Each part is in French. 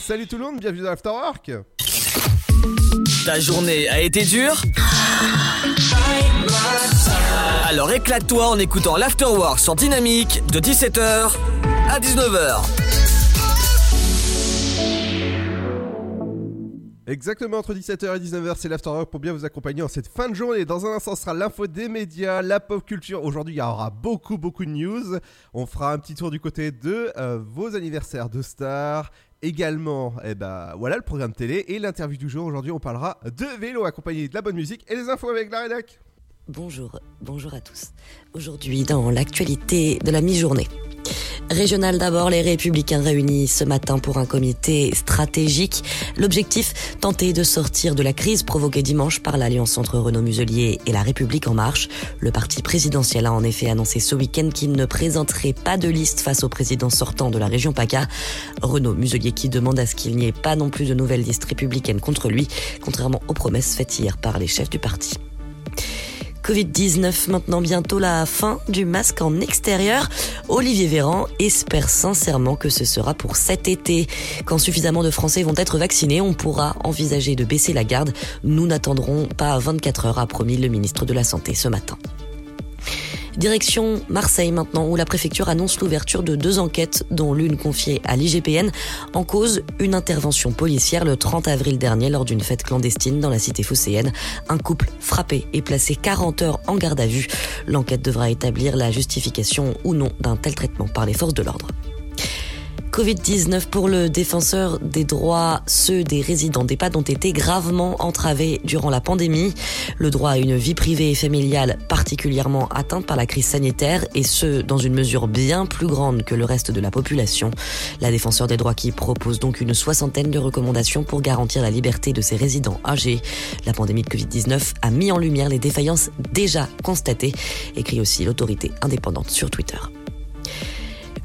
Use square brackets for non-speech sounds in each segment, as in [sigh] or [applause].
Salut tout le monde, bienvenue dans l'Afterwork. Ta journée a été dure Alors éclate-toi en écoutant l'Afterwork sur Dynamique de 17h à 19h. Exactement entre 17h et 19h, c'est l'Afterwork pour bien vous accompagner en cette fin de journée. Dans un instant, ce sera l'info des médias, la pop culture. Aujourd'hui, il y aura beaucoup, beaucoup de news. On fera un petit tour du côté de euh, vos anniversaires de stars. Également, eh ben, voilà le programme télé et l'interview du jour. Aujourd'hui, on parlera de vélo accompagné de la bonne musique et les infos avec la rédac. Bonjour, bonjour à tous. Aujourd'hui, dans l'actualité de la mi-journée. Régional d'abord, les républicains réunis ce matin pour un comité stratégique. L'objectif, tenter de sortir de la crise provoquée dimanche par l'alliance entre Renaud Muselier et la République en marche. Le parti présidentiel a en effet annoncé ce week-end qu'il ne présenterait pas de liste face au président sortant de la région PACA. Renaud Muselier qui demande à ce qu'il n'y ait pas non plus de nouvelles listes républicaines contre lui, contrairement aux promesses faites hier par les chefs du parti. Covid-19, maintenant bientôt la fin du masque en extérieur. Olivier Véran espère sincèrement que ce sera pour cet été. Quand suffisamment de Français vont être vaccinés, on pourra envisager de baisser la garde. Nous n'attendrons pas 24 heures, a promis le ministre de la Santé ce matin. Direction Marseille maintenant, où la préfecture annonce l'ouverture de deux enquêtes, dont l'une confiée à l'IGPN, en cause une intervention policière le 30 avril dernier lors d'une fête clandestine dans la cité phocéenne. Un couple frappé et placé 40 heures en garde à vue. L'enquête devra établir la justification ou non d'un tel traitement par les forces de l'ordre. Covid-19 pour le défenseur des droits, ceux des résidents d'EHPAD ont été gravement entravés durant la pandémie. Le droit à une vie privée et familiale particulièrement atteinte par la crise sanitaire et ce, dans une mesure bien plus grande que le reste de la population. La défenseur des droits qui propose donc une soixantaine de recommandations pour garantir la liberté de ses résidents âgés. La pandémie de Covid-19 a mis en lumière les défaillances déjà constatées, écrit aussi l'autorité indépendante sur Twitter.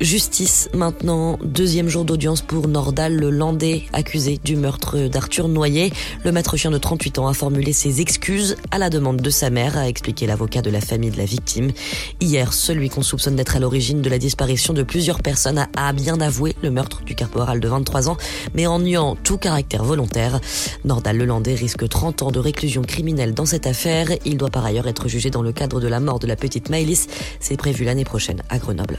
Justice maintenant, deuxième jour d'audience pour Nordal, le Landais accusé du meurtre d'Arthur Noyer. Le maître chien de 38 ans a formulé ses excuses à la demande de sa mère, a expliqué l'avocat de la famille de la victime. Hier, celui qu'on soupçonne d'être à l'origine de la disparition de plusieurs personnes a bien avoué le meurtre du caporal de 23 ans, mais en niant tout caractère volontaire. Nordal le Landais risque 30 ans de réclusion criminelle dans cette affaire. Il doit par ailleurs être jugé dans le cadre de la mort de la petite Maëlys. C'est prévu l'année prochaine à Grenoble.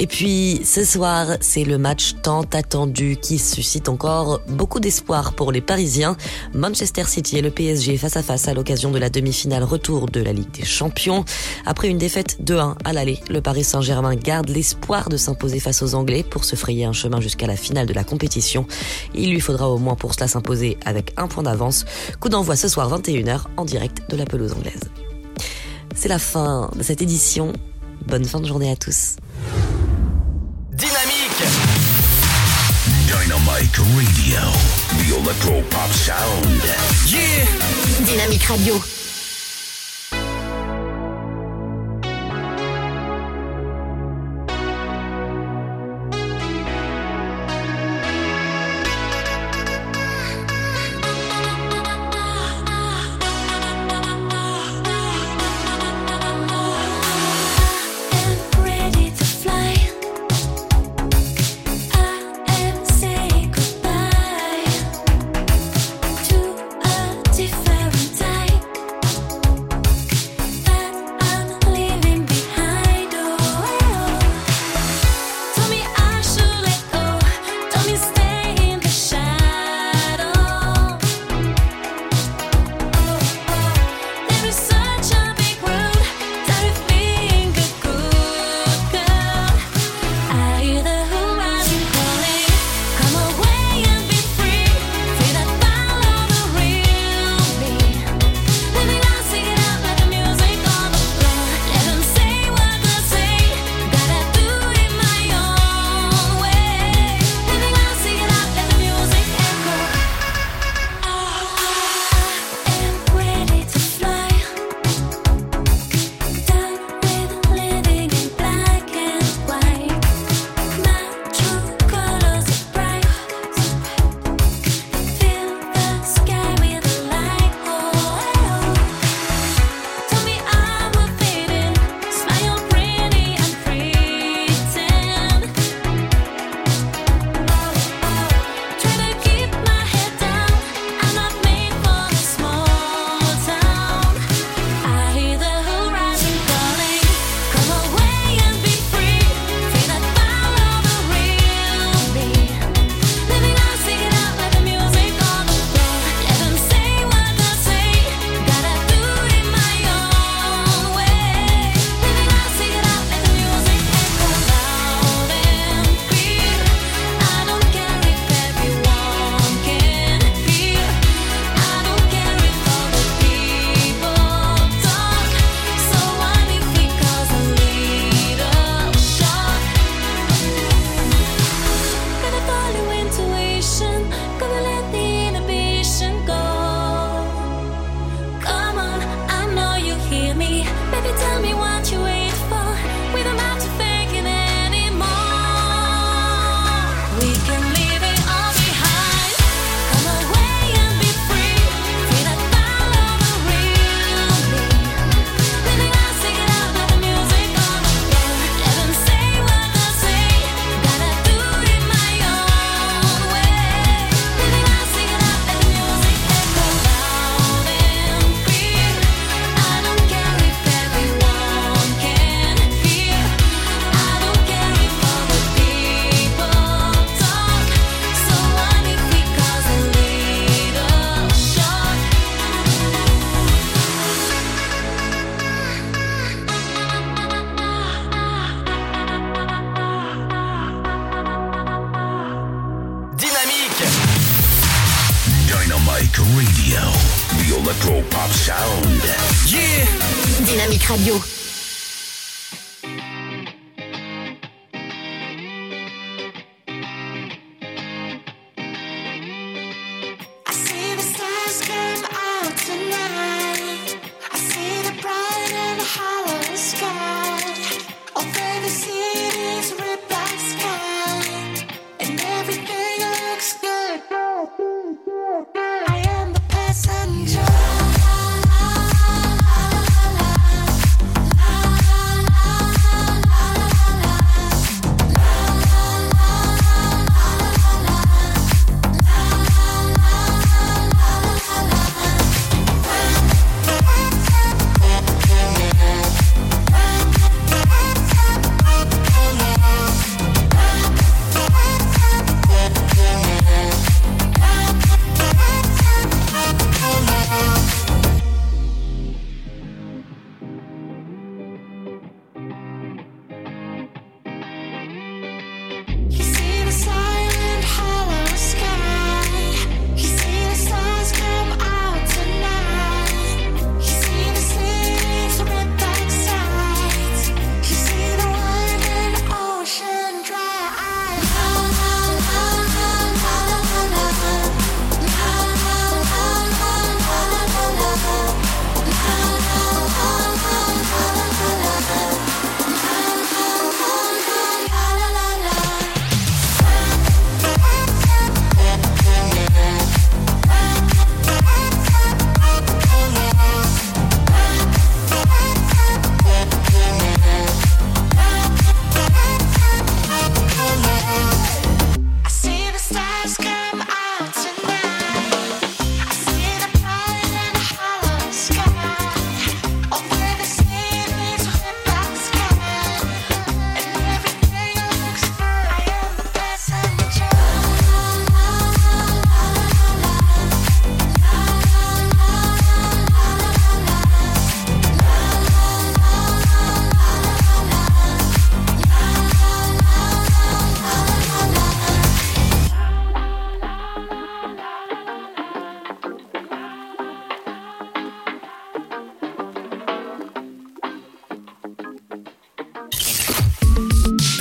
Et puis ce soir, c'est le match tant attendu qui suscite encore beaucoup d'espoir pour les Parisiens. Manchester City et le PSG face à face à l'occasion de la demi-finale retour de la Ligue des Champions. Après une défaite 2-1 à l'aller, le Paris Saint-Germain garde l'espoir de s'imposer face aux Anglais pour se frayer un chemin jusqu'à la finale de la compétition. Il lui faudra au moins pour cela s'imposer avec un point d'avance. Coup d'envoi ce soir 21h en direct de la pelouse anglaise. C'est la fin de cette édition. Bonne fin de journée à tous. Dynamique Dynamite Radio. The Electro Pop Sound. Yeah Dynamique Radio.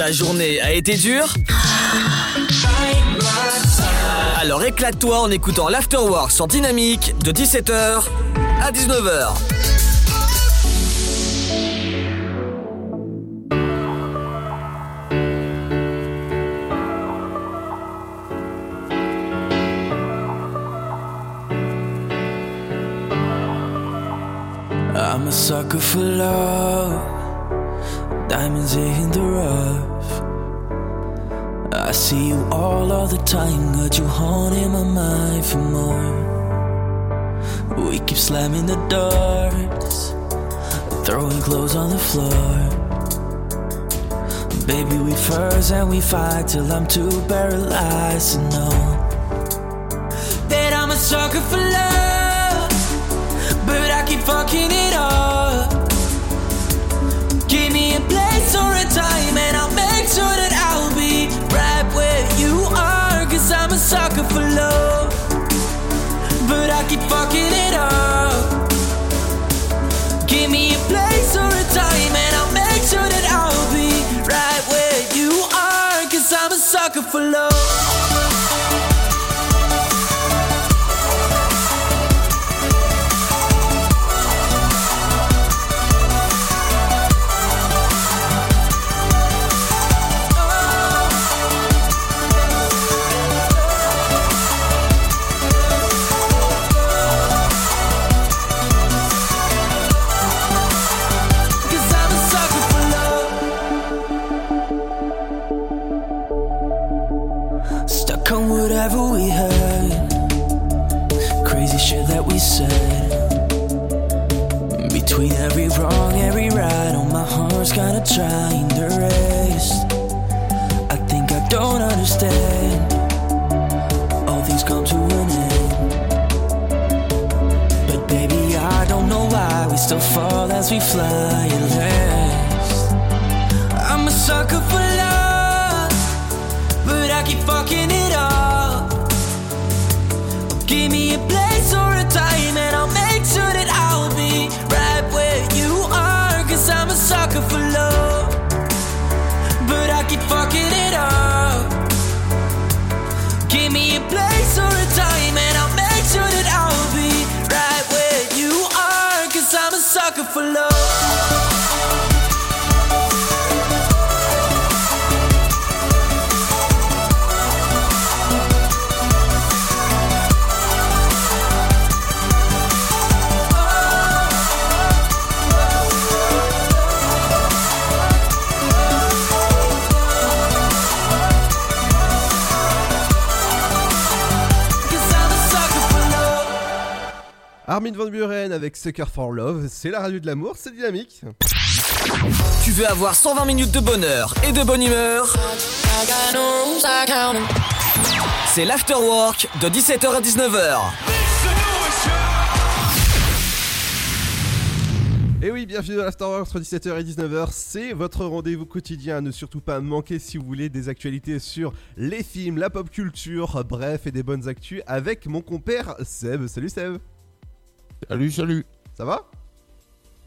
Ta journée a été dure Alors éclate-toi en écoutant l'Afterwork sur Dynamique de 17h à 19h. I'm a sucker for love, diamonds in the rough. See you all of the time, got you haunting my mind for more. We keep slamming the doors, throwing clothes on the floor. Baby, we first and we fight till I'm too paralyzed to know that I'm a sucker for love but I keep fucking it up. Give me a place or a time, and I'll sucker for love, but I keep fucking it up. Give me a place or a time, and I'll make sure that I'll be right where you are. Cause I'm a sucker for love. Sucker for Love, c'est la radio de l'amour, c'est dynamique. Tu veux avoir 120 minutes de bonheur et de bonne humeur? C'est l'afterwork de 17h à 19h. Et oui, bienvenue dans l'Afterwork entre 17h et 19h, c'est votre rendez-vous quotidien, ne surtout pas manquer si vous voulez des actualités sur les films, la pop culture, bref, et des bonnes actus avec mon compère Seb. Salut Seb, Salut, salut. ça va?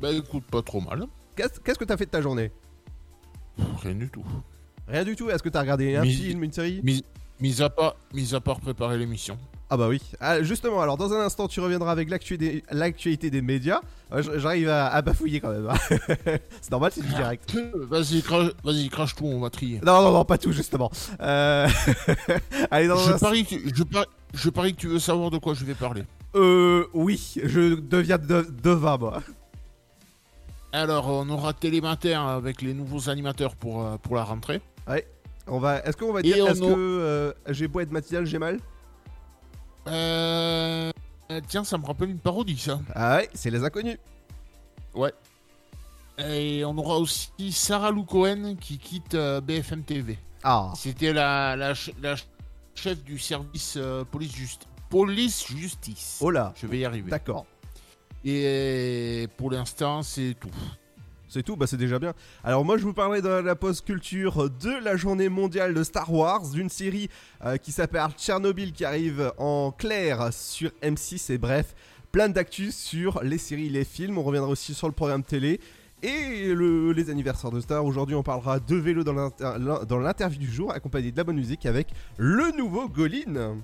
Bah écoute, pas trop mal. Qu'est-ce qu'est-ce que t'as fait de ta journée? Pff, Rien du tout. Rien du tout, est-ce que t'as regardé un Mis- film, une série? Mis, mis, à part, mis à part préparer l'émission. Ah bah oui. Ah, justement, alors dans un instant, tu reviendras avec l'actu des- l'actualité des médias. Euh, j- J'arrive à, à bafouiller quand même. hein. [laughs] c'est normal, c'est du direct. Euh, Vas-y, crache, vas-y, crache tout, on va trier. Non, non, non, pas tout, justement. Euh... [laughs] Allez, dans un Je instant. parie, que, je, parie, je parie que tu veux savoir de quoi je vais parler. Euh, oui, je deviens de, devin, moi. Alors, on aura Télématin avec les nouveaux animateurs pour, euh, pour la rentrée. On va, est-ce qu'on va dire, est-ce a- que euh, j'ai beau être matinal, j'ai mal? Euh, tiens, ça me rappelle une parodie, ça. Ah ouais, c'est les inconnus. Et on aura aussi Sarah Lou Cohen qui quitte euh, BFM TV. Ah, C'était la, la, ch- la ch- chef du service euh, police, juste, police justice. oh là, Je vais y arriver. d'accord. Et pour l'instant, c'est tout. C'est tout, bah c'est déjà bien. Alors moi je vous parlerai dans la post culture de la journée mondiale de Star Wars, d'une série euh, qui s'appelle Tchernobyl qui arrive en clair sur M6 et bref, plein d'actus sur les séries, les films. On reviendra aussi sur le programme télé et le- les anniversaires de stars. Aujourd'hui on parlera de vélo dans l'interview du jour accompagné de la bonne musique avec le nouveau Golin.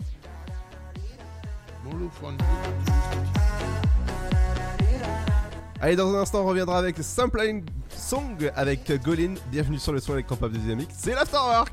Allez, dans un instant, on reviendra avec Simple Line Song avec Golin. Bienvenue sur le son électropop de Dynamique. C'est l'Afterwork!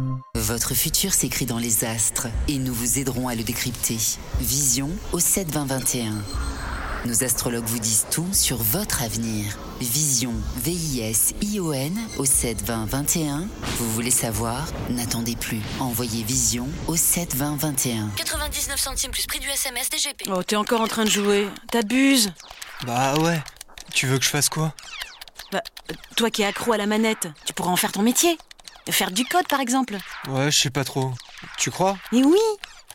Votre futur s'écrit dans les astres et nous vous aiderons à le décrypter. Vision au 7 20 21. Nos astrologues vous disent tout sur votre avenir. Vision, V-I-S-I-O-N au 7 20 21. Vous voulez savoir? N'attendez plus. Envoyez Vision au 7 20 21. 99 centimes plus prix du SMS DGP. Oh, t'es encore en train de jouer. T'abuses. Bah ouais. Tu veux que je fasse quoi? Bah, toi qui es accro à la manette, tu pourras en faire ton métier. Faire du code, par exemple. Ouais, je sais pas trop. Tu crois? Et oui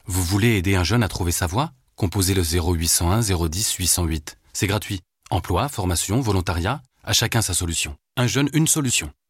Vous voulez aider un jeune à trouver sa voie? Composez le 0801 010 808. C'est gratuit. Emploi, formation, volontariat, à chacun sa solution. Un jeune, une solution.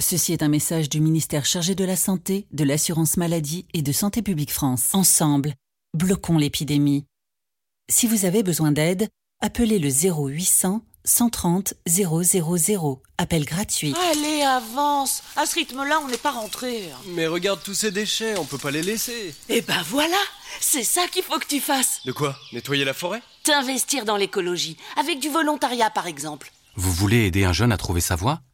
Ceci est un message du ministère chargé de la Santé, de l'Assurance Maladie et de Santé publique France. Ensemble, bloquons l'épidémie. Si vous avez besoin d'aide, Appelez le 0800 130 000. Appel gratuit. Allez, avance À ce rythme-là, on n'est pas rentré. Mais regarde tous ces déchets, on peut pas les laisser. Eh ben voilà C'est ça qu'il faut que tu fasses De quoi? Nettoyer la forêt? T'investir dans l'écologie, avec du volontariat par exemple. Vous voulez aider un jeune à trouver sa voie?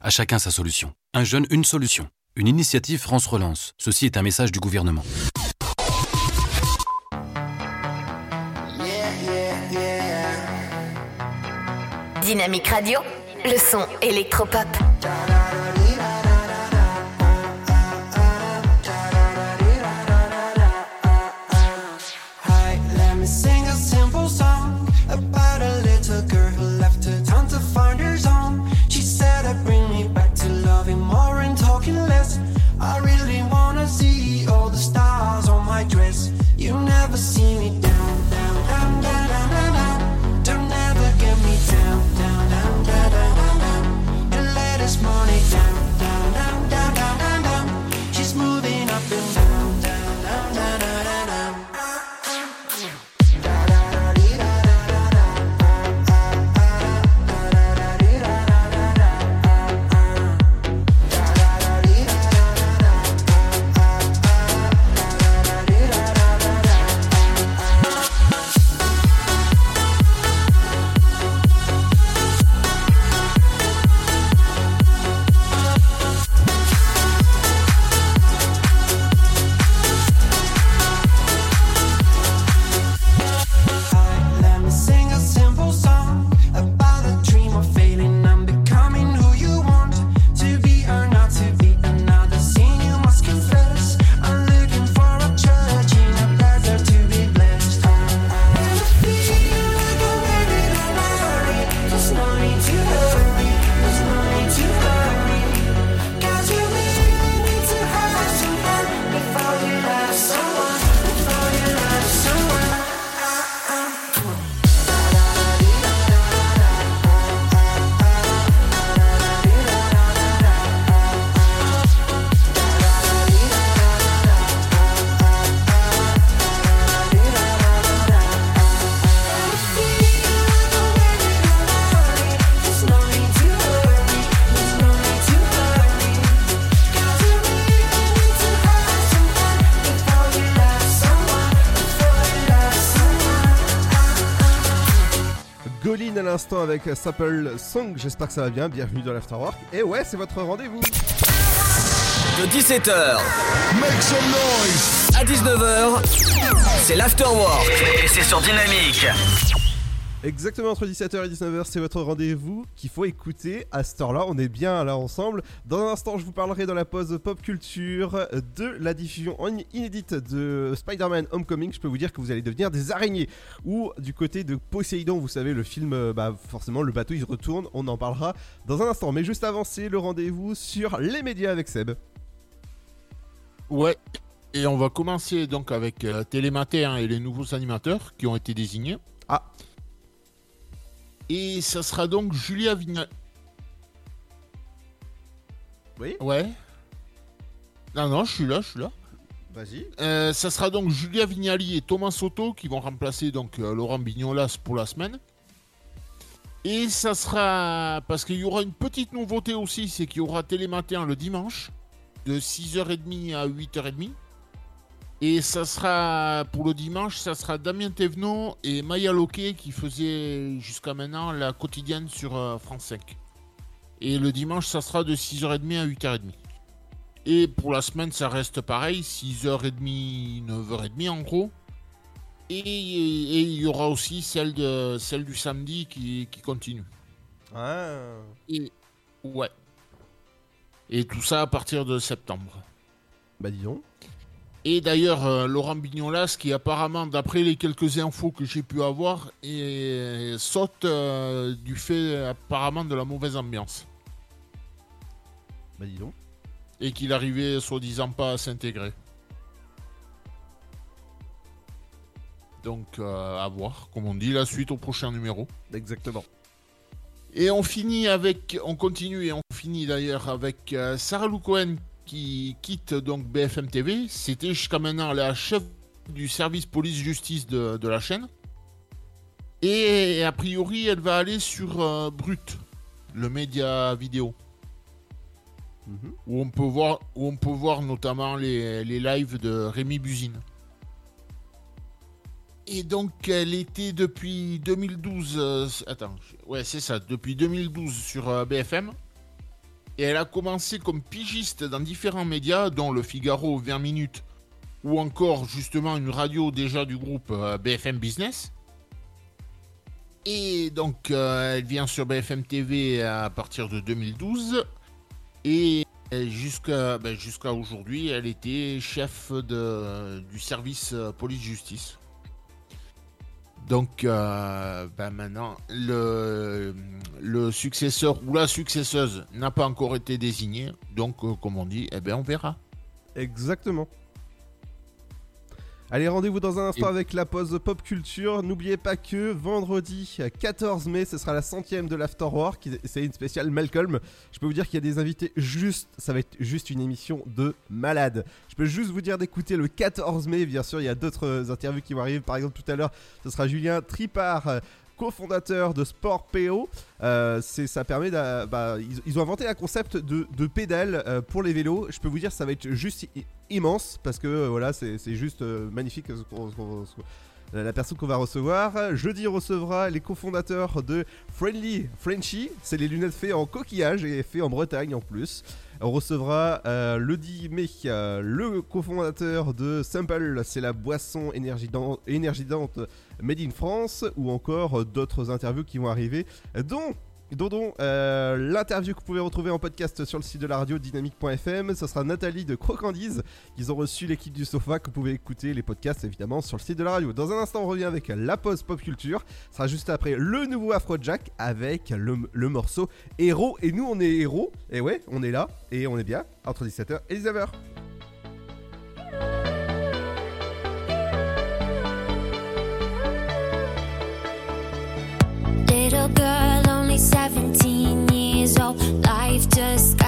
à chacun sa solution. Un jeune, une solution. Une initiative France Relance. Ceci est un message du gouvernement. Dynamique Radio, le son électropop. I really wanna see l'instant avec Sample Song, j'espère que ça va bien, bienvenue dans l'Afterwork. Et ouais, c'est votre rendez-vous. De 17h Make some noise à 19h, c'est l'Afterwork et c'est sur Dynamique. Exactement entre 17h et 19h, c'est votre rendez-vous qu'il faut écouter à cette heure-là. On est bien là ensemble. Dans un instant, je vous parlerai dans la pause pop culture de la diffusion en inédite de Spider-Man Homecoming. Je peux vous dire que vous allez devenir des araignées. Ou du côté de Poséidon, vous savez, le film, euh, bah forcément, le bateau il retourne. On en parlera dans un instant. Mais juste avant, c'est le rendez-vous sur les médias avec Seb. Ouais. Et on va commencer donc avec euh, hein, et les nouveaux animateurs qui ont été désignés. Ah. Et ça sera donc Julia Vignal. Oui Ouais. Non, non, je suis là, je suis là. Vas-y. Euh, ça sera donc Julia Vignali et Thomas Soto qui vont remplacer donc euh, Laurent Bignolas pour la semaine. Et ça sera parce qu'il y aura une petite nouveauté aussi, c'est qu'il y aura Télématin le dimanche de 6h30 à 8h30. Et ça sera pour le dimanche, ça sera Damien Thévenot et Maya Loquet qui faisaient jusqu'à maintenant la quotidienne sur euh, France 5. Et le dimanche, ça sera de 6h30 à 8h30. Et pour la semaine, ça reste pareil, 6h30, 9h30 en gros. Et, et il y aura aussi celle, de, celle du samedi qui, qui continue. Ah. Et, ouais. Et tout ça à partir de septembre. Bah disons. Et d'ailleurs, euh, Laurent Bignolas, qui apparemment, d'après les quelques infos que j'ai pu avoir, est- saute euh, du fait apparemment de la mauvaise ambiance. Bah dis donc. Et qu'il arrivait soi-disant pas à s'intégrer. Donc euh, à voir, comme on dit, la suite au prochain numéro. Exactement. Et on finit avec, on continue et on finit d'ailleurs avec euh, Sarah Lou Cohen qui quitte donc BFM TV. C'était jusqu'à maintenant la chef du service police-justice de, de la chaîne. Et a priori, elle va aller sur euh, Brut, le média vidéo. Où on peut voir, où on peut voir notamment les, les lives de Rémi Buzine. Et donc, elle était depuis 2012. euh, attends, ouais, c'est ça, depuis 2012 sur euh, BFM. Et elle a commencé comme pigiste dans différents médias, dont Le Figaro 20 minutes, ou encore justement une radio déjà du groupe euh, BFM Business. Et donc, euh, elle vient sur BFM TV à partir de 2012. Et euh, jusqu'à ben, jusqu'à aujourd'hui, elle était chef de, du service euh, police-justice. Donc euh, ben maintenant, le, successeur ou la successeuse n'a pas encore été désigné. Donc, euh, comme on dit, eh ben, on verra. Exactement. Allez, rendez-vous dans un instant Et- avec la pause pop culture. N'oubliez pas que vendredi euh, 14 mai, ce sera la centième de l'Afterwork. C'est une spéciale Malcolm. Je peux vous dire qu'il y a des invités juste. Ça va être juste une émission de malade. Je peux juste vous dire d'écouter le 14 mai. Bien sûr, il y a d'autres euh, interviews qui vont arriver. Par exemple, tout à l'heure, ce sera Julien Tripart. Cofondateur de Sport PO, Euh, ça permet bah, ils, ont inventé un concept de, de pédale euh, pour les vélos. Je peux vous dire ça va être juste immense parce que euh, voilà c'est juste magnifique la personne qu'on va recevoir. Jeudi recevra les cofondateurs de Friendly Frenchy, c'est les lunettes faites en coquillage et faites en Bretagne en plus. Recevra euh, le 10 mai euh, le cofondateur de Simple, c'est la boisson énergidante, énergidante Made in France, ou encore euh, d'autres interviews qui vont arriver, dont dont, euh, l'interview que vous pouvez retrouver en podcast sur le site de la radio dynamique.fm. Ce sera Nathalie de Crocandise. Ils ont reçu l'équipe du sofa que vous pouvez écouter les podcasts évidemment sur le site de la radio. Dans un instant, on revient avec la pause pop culture. Ce sera juste après le nouveau Afrojack avec le, morceau Héros. Et nous, on est héros. Et ouais, on est là et on est bien entre 17h et 19h. Little girl, only 17 Life just got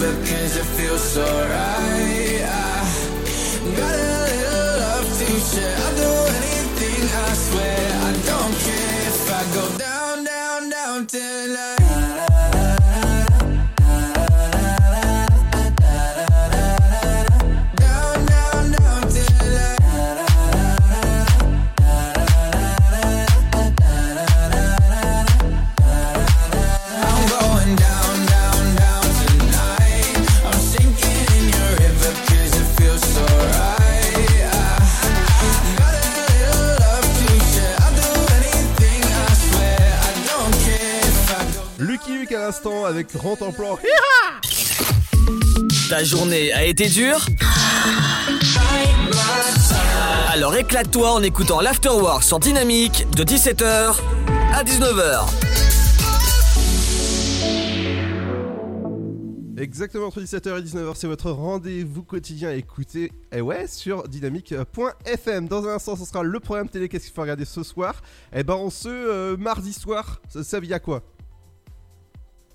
your river 'cause it feels so right. Avec Rente en plan. Ta journée a été dure [laughs] Alors éclate-toi en écoutant l'Afterwork sur Dynamique de 17h à 19h. Exactement entre 17h et 19h, c'est votre rendez-vous quotidien à écouter et ouais, sur dynamique.fm. Dans un instant, ce sera le programme télé. Qu'est-ce qu'il faut regarder ce soir? Eh ben, on se euh, mardi soir, ça, ça vient quoi?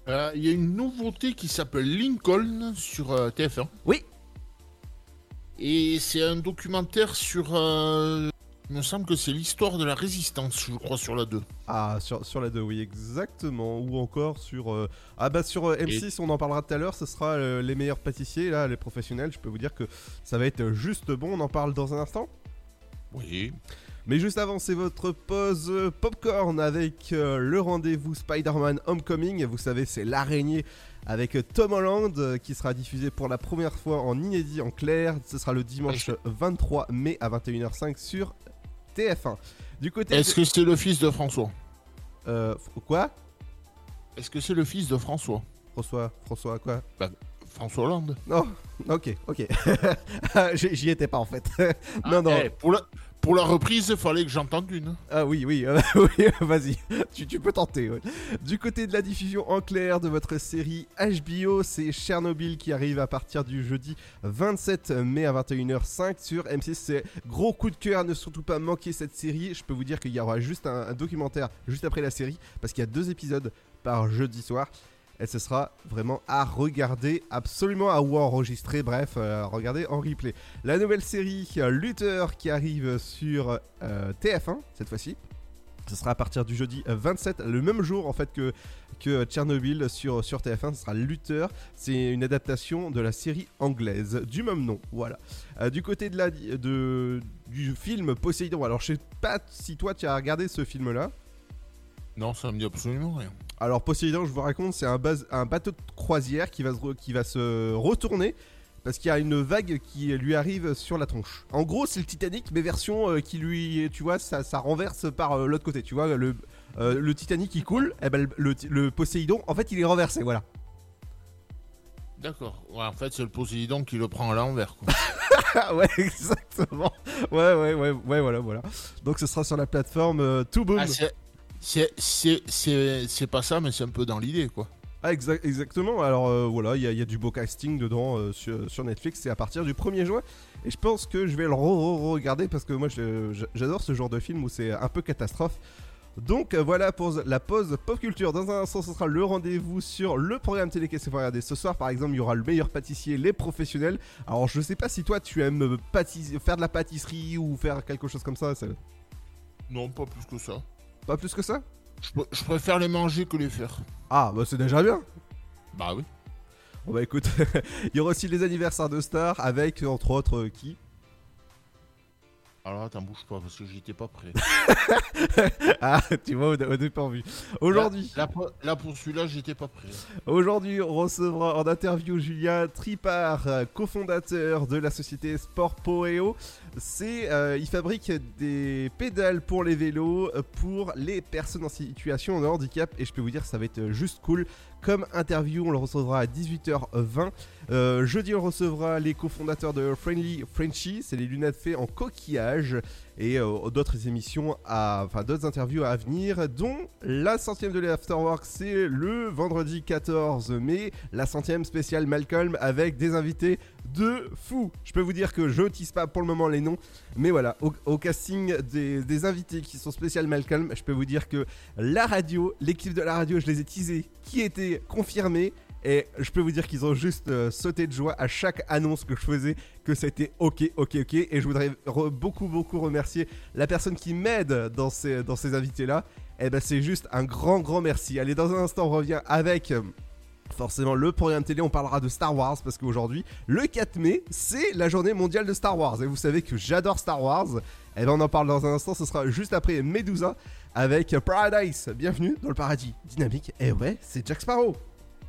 Euh, Il y a une nouveauté qui s'appelle Lincoln sur euh, TF1. Oui. Et c'est un documentaire sur. euh, il me semble que c'est l'histoire de la résistance, je crois, sur la 2. Ah, sur, sur la 2, oui, exactement. Ou encore sur. euh, Ah, bah, sur euh, M6, on en parlera tout à l'heure. Ce sera euh, les meilleurs pâtissiers, là, les professionnels. Je peux vous dire que ça va être juste bon. On en parle dans un instant. Oui. Mais juste avant, c'est votre pause euh, popcorn avec euh, le rendez-vous Spider-Man Homecoming. Vous savez, c'est l'araignée avec euh, Tom Holland euh, qui sera diffusé pour la première fois en inédit en clair. Ce sera le dimanche 23 mai à 21h05 sur TF1. Du côté. Est-ce que c'est le fils de François? Euh. Quoi? Est-ce que c'est le fils de François? François, François, quoi? Bah, François Hollande. Non, ok, ok. [laughs] J'y j'y étais pas en fait. [laughs] Ah, non, non. eh, pour, la, pour la reprise, il fallait que j'entende une. Ah oui, oui, euh, [laughs] oui, vas-y, tu, peux tenter. Du côté de la diffusion en clair de votre série HBO, c'est Chernobyl qui arrive à partir du jeudi 27 mai à 21h05 sur M6. C'est gros coup de cœur, ne surtout pas manquer cette série. Je peux vous dire qu'il y aura juste un documentaire juste après la série parce qu'il y a deux épisodes par jeudi soir. Et ce sera vraiment à regarder, absolument à ou enregistrer, bref, euh, à regarder en replay. La nouvelle série euh, Luther qui arrive sur euh, TF1 cette fois-ci. Ce sera à partir du jeudi euh, 27, le même jour en fait que, que Tchernobyl sur, sur TF1. Ce sera Luther. C'est une adaptation de la série anglaise du même nom. Voilà. Euh, du côté de la, de, du film Poséidon, alors je sais pas si toi tu as regardé ce film là. Non, ça me dit absolument rien. Alors Poséidon, je vous raconte, c'est un, base- un bateau de croisière qui va, se re- qui va se retourner parce qu'il y a une vague qui lui arrive sur la tronche. En gros, c'est le Titanic, mais version euh, qui lui, tu vois, ça, ça renverse par euh, l'autre côté. Tu vois, le, euh, le Titanic qui coule, et ben, le, le Poséidon, en fait, il est renversé, voilà. D'accord. Ouais, en fait, c'est le Poséidon qui le prend à l'envers. quoi. [laughs] ouais, exactement. Ouais, ouais, ouais, ouais, voilà, voilà. Donc ce sera sur la plateforme Tout Boom. Ah, c'est- c'est- c'est c'est- c'est pas ça, mais c'est un peu dans l'idée, quoi. Ah, exa- exactement. Alors euh, voilà, il y, a- il y a du beau casting dedans euh, sur, sur Netflix. C'est à partir du 1er juin. Et je pense que je vais le re-regarder parce que moi j'adore ce genre de film où c'est un peu catastrophe. Donc euh, voilà pour la pause pop culture. Dans un instant, ce sera le rendez-vous sur le programme télé qu'est-ce qu'il faut regarder. Ce soir, par exemple, il y aura le meilleur pâtissier, les professionnels. Alors je sais pas si toi tu aimes faire de la pâtisserie ou faire quelque chose comme ça. ça- Non, pas plus que ça. Pas plus que ça Je, pr- je préfère les manger que les faire. Ah, bah c'est déjà bien. Bah oui. Bon bah écoute, [laughs] il y aura aussi les anniversaires de stars avec entre autres euh, qui? Alors attends, bouge pas parce que j'étais pas prêt. [laughs] Ah, tu vois, au, départ vu. Aujourd'hui, Là, là, pour- là, pour celui-là, j'étais pas prêt. aujourd'hui, on recevra en interview Julien Tripart, euh, cofondateur de la société Sport Poeo. C'est, euh, il fabrique des pédales pour les vélos euh, pour les personnes en situation de handicap et je peux vous dire ça va être juste cool. Comme interview, on le recevra à 18h20. Euh, jeudi, on recevra les cofondateurs de Friendly Frenchy, c'est les lunettes faites en coquillage et euh, d'autres émissions, enfin d'autres interviews à venir, dont la centième de l'Afterwork, c'est le vendredi 14 mai, la centième spéciale Malcolm avec des invités de fou. Je peux vous dire que je tease pas pour le moment les noms, mais voilà, au, casting des, des invités qui sont spécial Malcolm, je peux vous dire que la radio, l'équipe de la radio, je les ai teasés, qui étaient confirmés. Et je peux vous dire qu'ils ont juste euh, sauté de joie à chaque annonce que je faisais, que c'était ok, ok, ok. Et je voudrais beaucoup, beaucoup remercier la personne qui m'aide dans ces, dans ces invités-là. Et ben c'est juste un grand, grand merci. Allez, dans un instant, on revient avec... euh, Forcément, le programme télé, on parlera de Star Wars parce qu'aujourd'hui, le 4 mai, c'est la journée mondiale de Star Wars. Et vous savez que j'adore Star Wars. Et ben on en parle dans un instant, ce sera juste après Medusa avec Paradise. Bienvenue dans le paradis dynamique. Et ouais, c'est Jack Sparrow.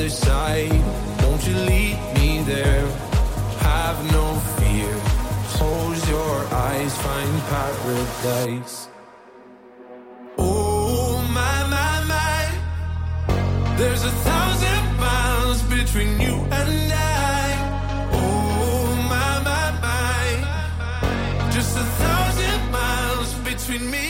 other side. Won't you lead me there? Have no fear. Close your eyes, find paradise. Oh my my my, there's a thousand miles between you and I. Oh my my my, just a thousand miles between me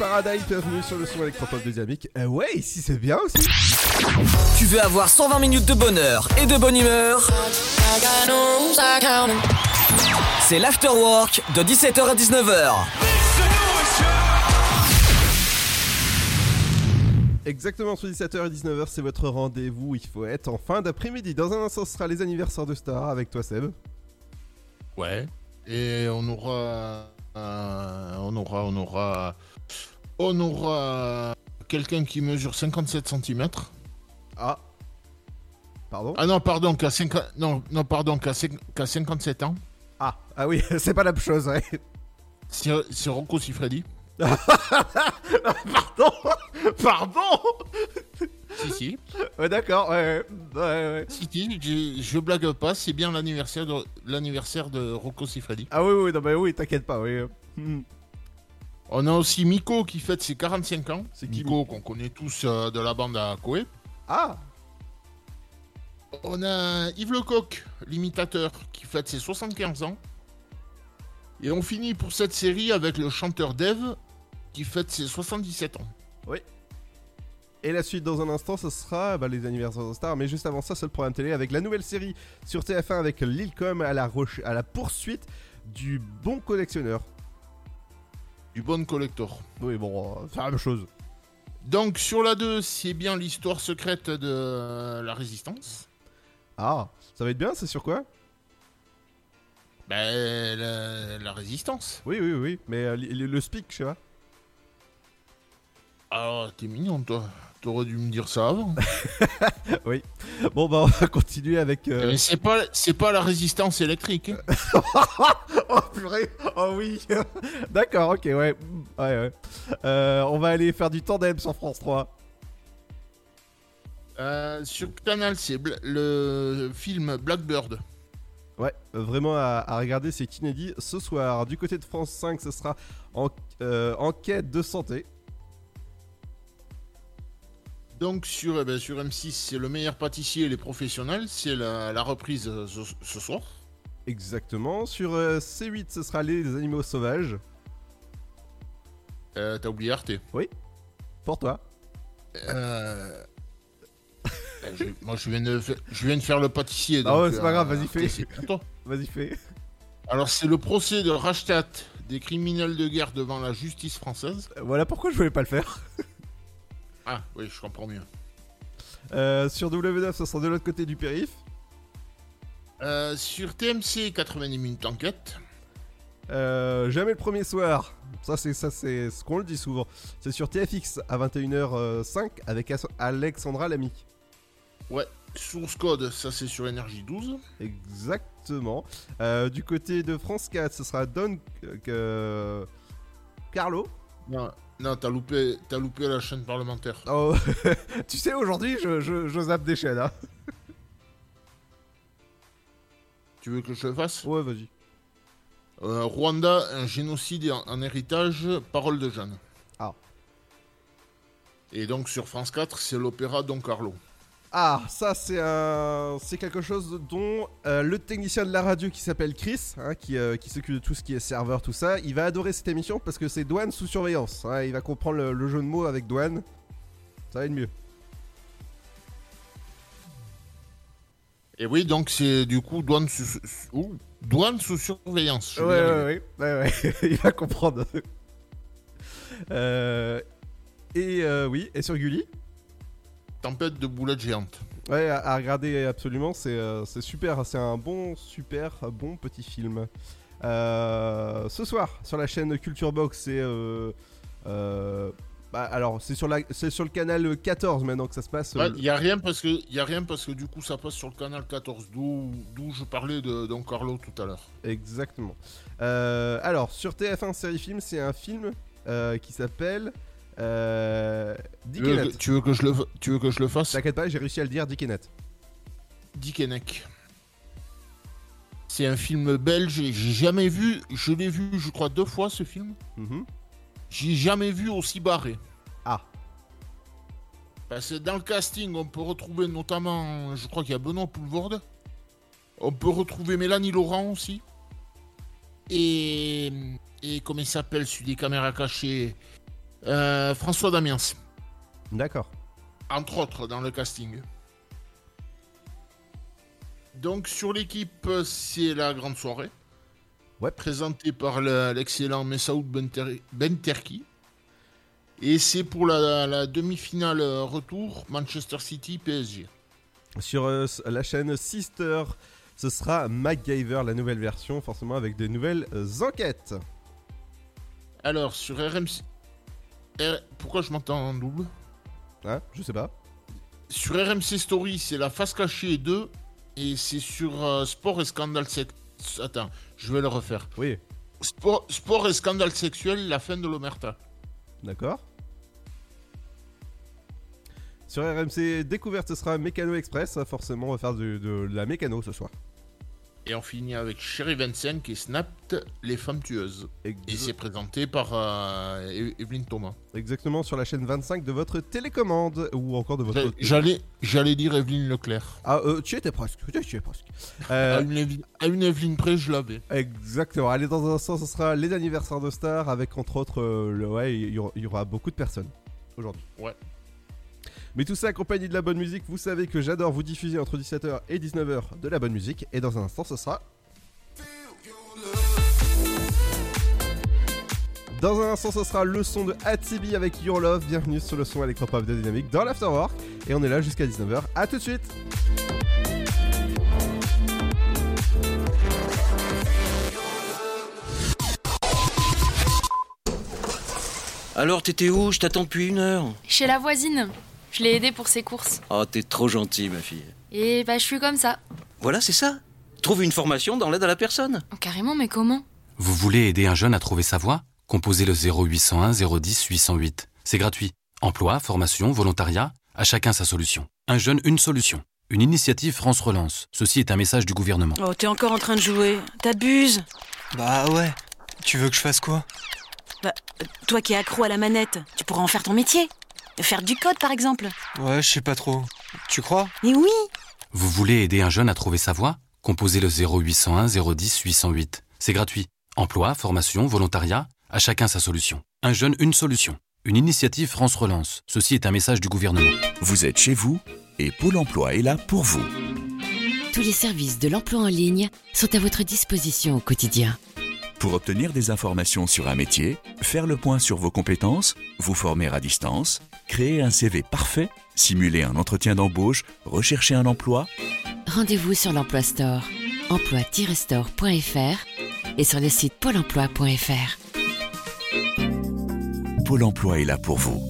Paradise, bienvenue sur le son électropop de Dynamique. Euh, ouais, ici c'est bien aussi. Tu veux avoir 120 minutes de bonheur et de bonne humeur? C'est l'afterwork de 17h à 19h. Exactement, sur 17h et 19h, c'est votre rendez-vous. Il faut être en fin d'après-midi. Dans un instant, ce sera les anniversaires de Star avec toi, Seb. Ouais. Et on aura. euh, on aura. On aura. On aura. Quelqu'un qui mesure 57 cm. Ah. Pardon? Ah non, pardon, qui a, 50 non, non, pardon, qui a, cin- qui a 57 ans. Ah, ah oui, [laughs] c'est pas la même chose, ouais. C'est Rocco Siffredi. [laughs] Pardon? Pardon? Si, si. Ouais, d'accord, ouais, ouais, ouais. ouais. Si, si, je, je blague pas, c'est bien l'anniversaire de, l'anniversaire de Rocco Siffredi. Ah oui, oui, non, mais oui, t'inquiète pas, oui. Hmm. On a aussi Miko qui fête ses 45 ans. C'est qui, Miko qu'on connaît tous euh, de la bande à Koé. Ah On a Yves Lecoq, l'imitateur, qui fête ses 75 ans. Et on finit pour cette série avec le chanteur Dave, qui fête ses 77 ans. Oui. Et la suite dans un instant, ce sera bah, les anniversaires de Star. Mais juste avant ça, c'est le programme télé avec la nouvelle série sur TF1 avec Lilcom à la, roche- à la poursuite du bon collectionneur. Du bon collector. Oui, bon, euh, c'est la même chose. Donc sur la 2, c'est bien l'histoire secrète de euh, la résistance. Ah, ça va être bien, c'est sur quoi? Ben, la, la résistance. Oui, oui, oui, mais euh, le speak, je sais pas. Ah, t'es mignon, toi. T'aurais dû me dire ça avant. [laughs] oui. Bon, bah, on va continuer avec. euh, Mais c'est pas, c'est pas la résistance électrique. hein. [laughs] oh purée Oh oui [laughs] D'accord, ok, ouais. Ouais, ouais. Euh, on va aller faire du tandem sur France 3. Euh, sur Canal, c'est le film Blackbird. Ouais, vraiment à, à regarder, c'est inédit. Ce soir, du côté de France 5, ce sera en, euh, enquête de santé. Donc sur, eh ben, sur M6, c'est le meilleur pâtissier et les professionnels. C'est la, la reprise euh, ce, ce soir. Exactement. Sur euh, C8, ce sera les animaux sauvages. Euh, T'as oublié Arte. Oui. Pour toi. Euh, ben, [laughs] je- moi, je viens, de, je viens de faire le pâtissier. Ah ouais, c'est pas grave, vas-y, fais. [laughs] Vas-y, fais. Alors, c'est le procès de Rachtat des criminels de guerre devant la justice française. Voilà pourquoi je voulais pas le faire. [laughs] Ah, oui, je comprends mieux. Euh, sur W9, ce sera de l'autre côté du périph. Euh, sur TMC, 90 minutes enquête. Euh, jamais le premier soir. Ça, c'est ça, c'est ce qu'on le dit souvent. C'est sur TFX à 21h05 avec As- Alexandra Lamy. Ouais, source code, ça c'est sur Énergie 12. Exactement. Euh, du côté de France 4, ce sera Don euh, Carlo. Non, non t'as loupé, t'as loupé la chaîne parlementaire. Oh, [laughs] tu sais, aujourd'hui, je, je, je zappe des chaînes. Hein. Tu veux que je le fasse? Ouais, vas-y. Euh, Rwanda, un génocide un héritage, parole de Jeanne. Ah. Et donc sur France 4, c'est l'opéra Don Carlo. Ah, ça, c'est un... c'est quelque chose dont euh, le technicien de la radio qui s'appelle Chris, hein, qui, euh, qui s'occupe de tout ce qui est serveur, tout ça, il va adorer cette émission parce que c'est douane sous surveillance. hein, il va comprendre le, le jeu de mots avec douane. Ça va être mieux. Et oui, donc c'est du coup douane sous, sous- ouh, douane sous surveillance. Ouais, ouais, ouais, [laughs] il va comprendre. Euh, et oui, et sur Gulli? Tempête de boulettes géantes. Ouais, à, à regarder absolument, c'est euh, super, c'est un bon, super bon petit film. Euh, ce soir, sur la chaîne Culture Box, c'est euh, euh, Bah alors, c'est sur, la... sur le canal 14 maintenant que ça se passe. Ouais, Il y a rien parce que y a rien parce que du coup ça passe sur le canal 14 d'où je parlais de Don Carlo tout à l'heure. Exactement. Alors, sur TF1 Série Film, c'est un film qui s'appelle euh, Dick Tu veux, que, tu veux que je le tu veux que je le fasse? T'inquiète pas, j'ai réussi à le dire, Dick Neck. C'est un film belge, j'ai jamais vu, je l'ai vu je crois deux fois ce film. Mhm. J'ai jamais vu aussi barré. Ah. Parce que dans le casting, on peut retrouver notamment, je crois qu'il y a Benoît Poulvorde. On peut retrouver Mélanie Laurent aussi. Et, et comment il s'appelle celui des caméras cachées? Euh, François Damiens. D'accord. Entre autres dans le casting. Donc sur l'équipe, c'est la grande soirée. Ouais. Présentée par le- l'excellent Messaoud Benter- Benterki. Et c'est pour la, la demi-finale retour Manchester City PSG. Sur euh, la chaîne Sister, ce sera MacGyver, la nouvelle version, forcément avec de nouvelles euh, enquêtes. Alors sur RMC. R- Pourquoi je m'entends en double Hein Je sais pas. Sur RMC Story, c'est la face cachée 2. Et c'est sur euh, Sport et Scandale Sex. Attends, je vais le refaire. Oui. Sport, sport et Scandale Sexuel, la fin de l'Omerta. D'accord. Sur RMC Découverte, ce sera Mécano Express. Forcément, on va faire de, de la mécano ce soir. Et on finit avec Sherry Vincent qui snapped Les Femmes Tueuses. Et c'est présenté par euh, Evelyne Thomas. Exactement sur la chaîne 25 de votre télécommande ou encore de votre. J'allais, j'allais dire Evelyne Leclerc. Ah, euh, tu étais presque. Tu étais presque. Euh, À, une Evelyne, à une Evelyne près, je l'avais. Exactement. Allez, dans un instant, ce sera les anniversaires de stars avec entre autres, euh, le, ouais, il y aura beaucoup de personnes aujourd'hui. Ouais. Mais tout ça accompagné de la bonne musique. Vous savez que j'adore vous diffuser entre 17h et 19h de la bonne musique. Et dans un instant, ce sera. Dans un instant, ce sera le son de Atibi avec Your Love. Bienvenue sur le son électropop de Dynamique dans l'Afterwork. Et on est là jusqu'à 19h. A tout de suite! Alors, t'étais où? Je t'attends depuis une heure. Chez la voisine. Je l'ai aidée pour ses courses. Oh, t'es trop gentil, ma fille. Et bah, je suis comme ça. Voilà, c'est ça. Trouve une formation dans l'aide à la personne. Oh, carrément, mais comment? Vous voulez aider un jeune à trouver sa voie? Composez le 0801 010 808. C'est gratuit. Emploi, formation, volontariat, à chacun sa solution. Un jeune, une solution. Une initiative France Relance. Ceci est un message du gouvernement. Oh, t'es encore en train de jouer. T'abuses. Bah ouais. Tu veux que je fasse quoi? Bah, euh, toi qui es accro à la manette, tu pourras en faire ton métier. Faire du code, par exemple. Ouais, je sais pas trop. Tu crois? Mais oui Vous voulez aider un jeune à trouver sa voie? Composez le 0801 010 808. C'est gratuit. Emploi, formation, volontariat, à chacun sa solution. Un jeune, une solution. Une initiative France Relance. Ceci est un message du gouvernement. Vous êtes chez vous et Pôle emploi est là pour vous. Tous les services de l'emploi en ligne sont à votre disposition au quotidien. Pour obtenir des informations sur un métier, faire le point sur vos compétences, vous former à distance, créer un CV parfait, simuler un entretien d'embauche, rechercher un emploi, Rendez-vous sur l'Emploi Store, emploi-store.fr et sur le site pôle emploi.fr. Pôle emploi est là pour vous.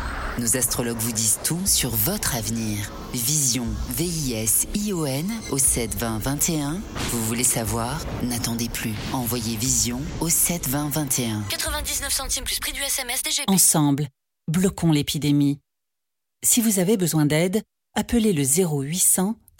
Nos astrologues vous disent tout sur votre avenir. Vision, V-I-S-I-O-N au 72021. Vous voulez savoir? N'attendez plus. Envoyez Vision au 72021. 99 centimes plus prix du SMS DGP. Ensemble, bloquons l'épidémie. Si vous avez besoin d'aide, appelez le 0800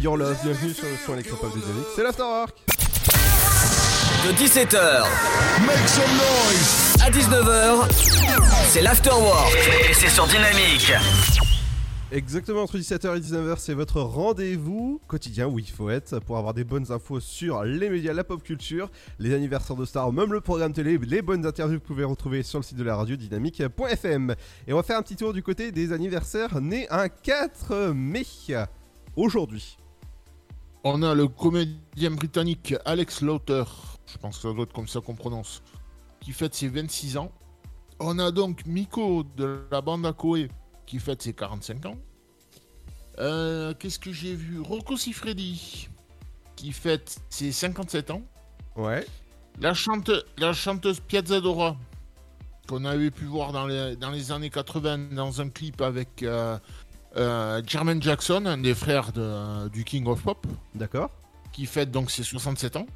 Your Love. Bienvenue sur le son électropop Dynamics. C'est l'Afterwork. De 17h Make some noise à 19h, c'est l'afterwork et c'est sur Dynamique. Exactement, entre 17h et 19h, c'est votre rendez-vous quotidien où il faut être pour avoir des bonnes infos sur les médias, la pop culture, les anniversaires de stars, même le programme télé, les bonnes interviews que vous pouvez retrouver sur le site de la radio dynamique.fm. Et on va faire un petit tour du côté des anniversaires nés un 4 mai, aujourd'hui. On a le comédien britannique Alex Lauter, je pense que ça doit être comme ça qu'on prononce, qui fête ses 26 ans. On a donc Miko de la bande à Koé qui fête ses 45 ans. Euh, Qu'est-ce que j'ai vu? Rocco Siffredi qui fête ses 57 ans. Ouais. La, chante, la chanteuse Piazzadora qu'on avait pu voir dans les, dans les années 80 dans un clip avec euh, euh, Jermaine Jackson, un des frères de- du King of Pop. D'accord. Qui fête donc ses 67 ans.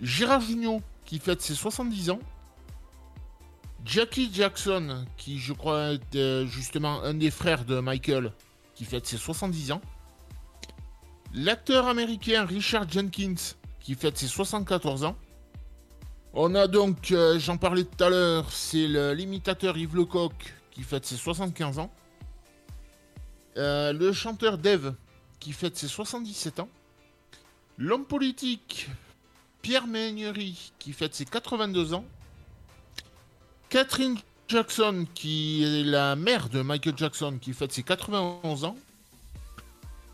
Gérard Jugnot qui fête ses 70 ans. Jackie Jackson, qui je crois est euh, justement un des frères de Michael, qui fête ses 70 ans. L'acteur américain Richard Jenkins, qui fête ses 74 ans. On a donc, euh, j'en parlais tout à l'heure, c'est le- l'imitateur Yves Lecoq, qui fête ses 75 ans. Euh, le chanteur Dave, qui fête ses 77 ans. L'homme politique Pierre Méhaignerie, qui fête ses 82 ans. Catherine Jackson, qui est la mère de Michael Jackson, qui fête ses 91 ans.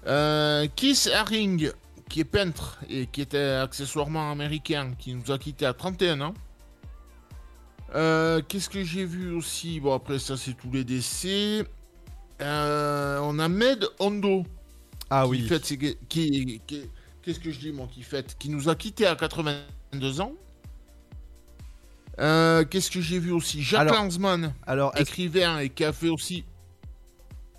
Euh, Keith Haring, qui est peintre et qui était accessoirement américain, qui nous a quittés à 31 ans. Euh, Qu'est-ce que j'ai vu aussi? Bon, après, ça, c'est tous les décès. Euh, on a Med Hondo. Ah qui oui. ses- qui, qui- qu'est-ce que je dis, mon qui fête Qui nous a quittés à 82 ans. Euh, qu'est-ce que j'ai vu aussi? Jacques Alors- écrivain et qui a fait aussi.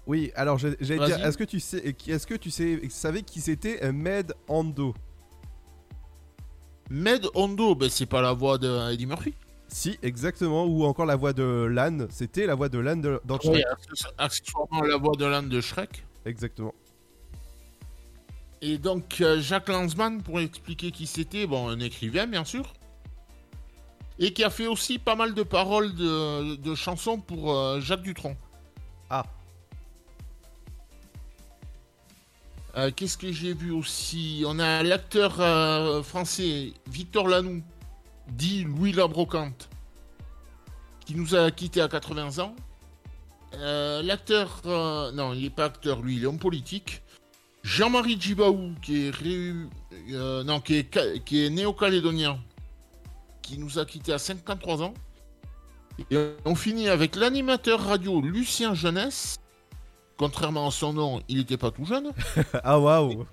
Oui, alors j'allais dire, est-ce que tu sais, est-ce que tu sais, savais qui c'était euh, Med Ando Med Hondo, ben, c'est pas la voix de Eddie Murphy. Si, exactement, ou encore la voix de Lan, c'était la voix de Lan de- dans Oui, Shrek. access- accessoirement la voix de l'âne de Shrek. Exactement. Et donc, euh, Jacques Lanzmann, pour expliquer qui c'était, bon, un écrivain, bien sûr. Et qui a fait aussi pas mal de paroles de, de chansons pour euh, Jacques Dutronc. Ah. Euh, Qu'est-ce que j'ai vu aussi? On a l'acteur euh, français Victor Lanoux, dit Louis Labrocante, qui nous a quittés à 80 ans. Euh, l'acteur, euh, non, il n'est pas acteur, lui, il est homme politique. Jean-Marie Djibaou, qui est, euh, non, qui est, qui est néo-calédonien, qui nous a quittés à 53 ans. Et on finit avec l'animateur radio Lucien Jeunesse. Contrairement à son nom, il n'était pas tout jeune. [laughs] ah waouh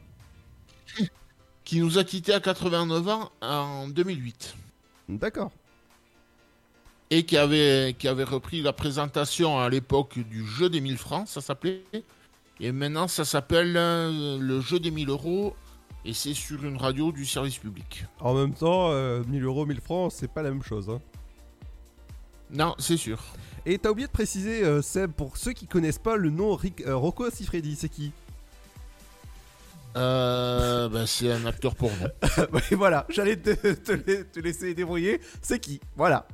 Qui nous a quittés à 89 ans en 2008. D'accord. Et qui avait, qui avait repris la présentation à l'époque du jeu des 1000 francs, ça s'appelait. Et maintenant, ça s'appelle euh, le jeu des 1000 euros. Et c'est sur une radio du service public. En même temps, euh, 1000 euros, 1000 francs, c'est pas la même chose. hein. Non, c'est sûr. Et t'as oublié de préciser, euh, Seb, pour ceux qui connaissent pas le nom Rick, euh, Rocco Siffredi, c'est qui? Euh, bah, c'est un acteur porno. [laughs] Oui, voilà, j'allais te, te la- te laisser débrouiller. C'est qui? Voilà.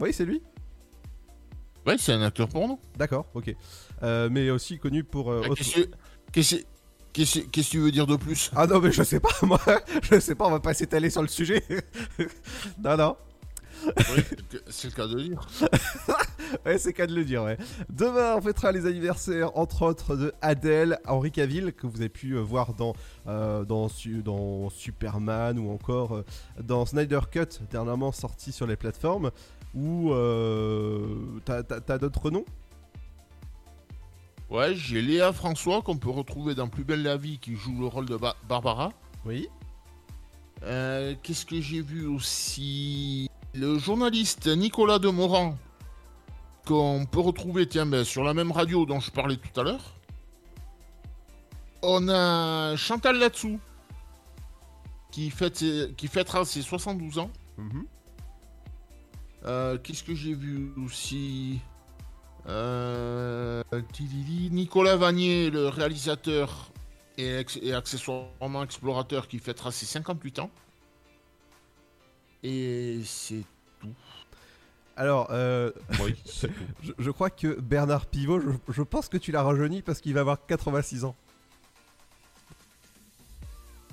Oui, c'est lui? Ouais, c'est un acteur porno. D'accord, ok. Euh, mais aussi connu pour. euh, Ah, autre- que- qu'est-ce que qu'est-ce que tu veux dire de plus? Ah non, mais je sais pas, [laughs] moi. Je sais pas, on va pas s'étaler sur le sujet. [laughs] non, non. Oui, c'est le cas de le dire. [laughs] ouais, c'est qu'à de le dire, ouais. Demain, on fêtera les anniversaires, entre autres, de Adele, Henri Cavill, que vous avez pu euh, voir dans, euh, dans, dans Superman ou encore euh, dans Snyder Cut, dernièrement sorti sur les plateformes. Ou euh, t'as- d'autres noms? Ouais, j'ai Léa François qu'on peut retrouver dans Plus belle la vie qui joue le rôle de Ba- Barbara. Oui. Euh, Qu'est-ce que j'ai vu aussi? Le journaliste Nicolas Demorand qu'on peut retrouver tiens, ben, sur la même radio dont je parlais tout à l'heure. On a Chantal Latsou qui, fête qui fêtera ses 72 ans. Mhm. Euh, Qu'est-ce que j'ai vu aussi? Euh, Nicolas Vanier, le réalisateur et, ex- et accessoirement explorateur qui fêtera ses 58 ans. Et c'est tout. Alors, euh, Oui, [laughs] c'est tout. je, je crois que Bernard Pivot, je, je pense que tu l'as rajeuni parce qu'il va avoir 86 ans.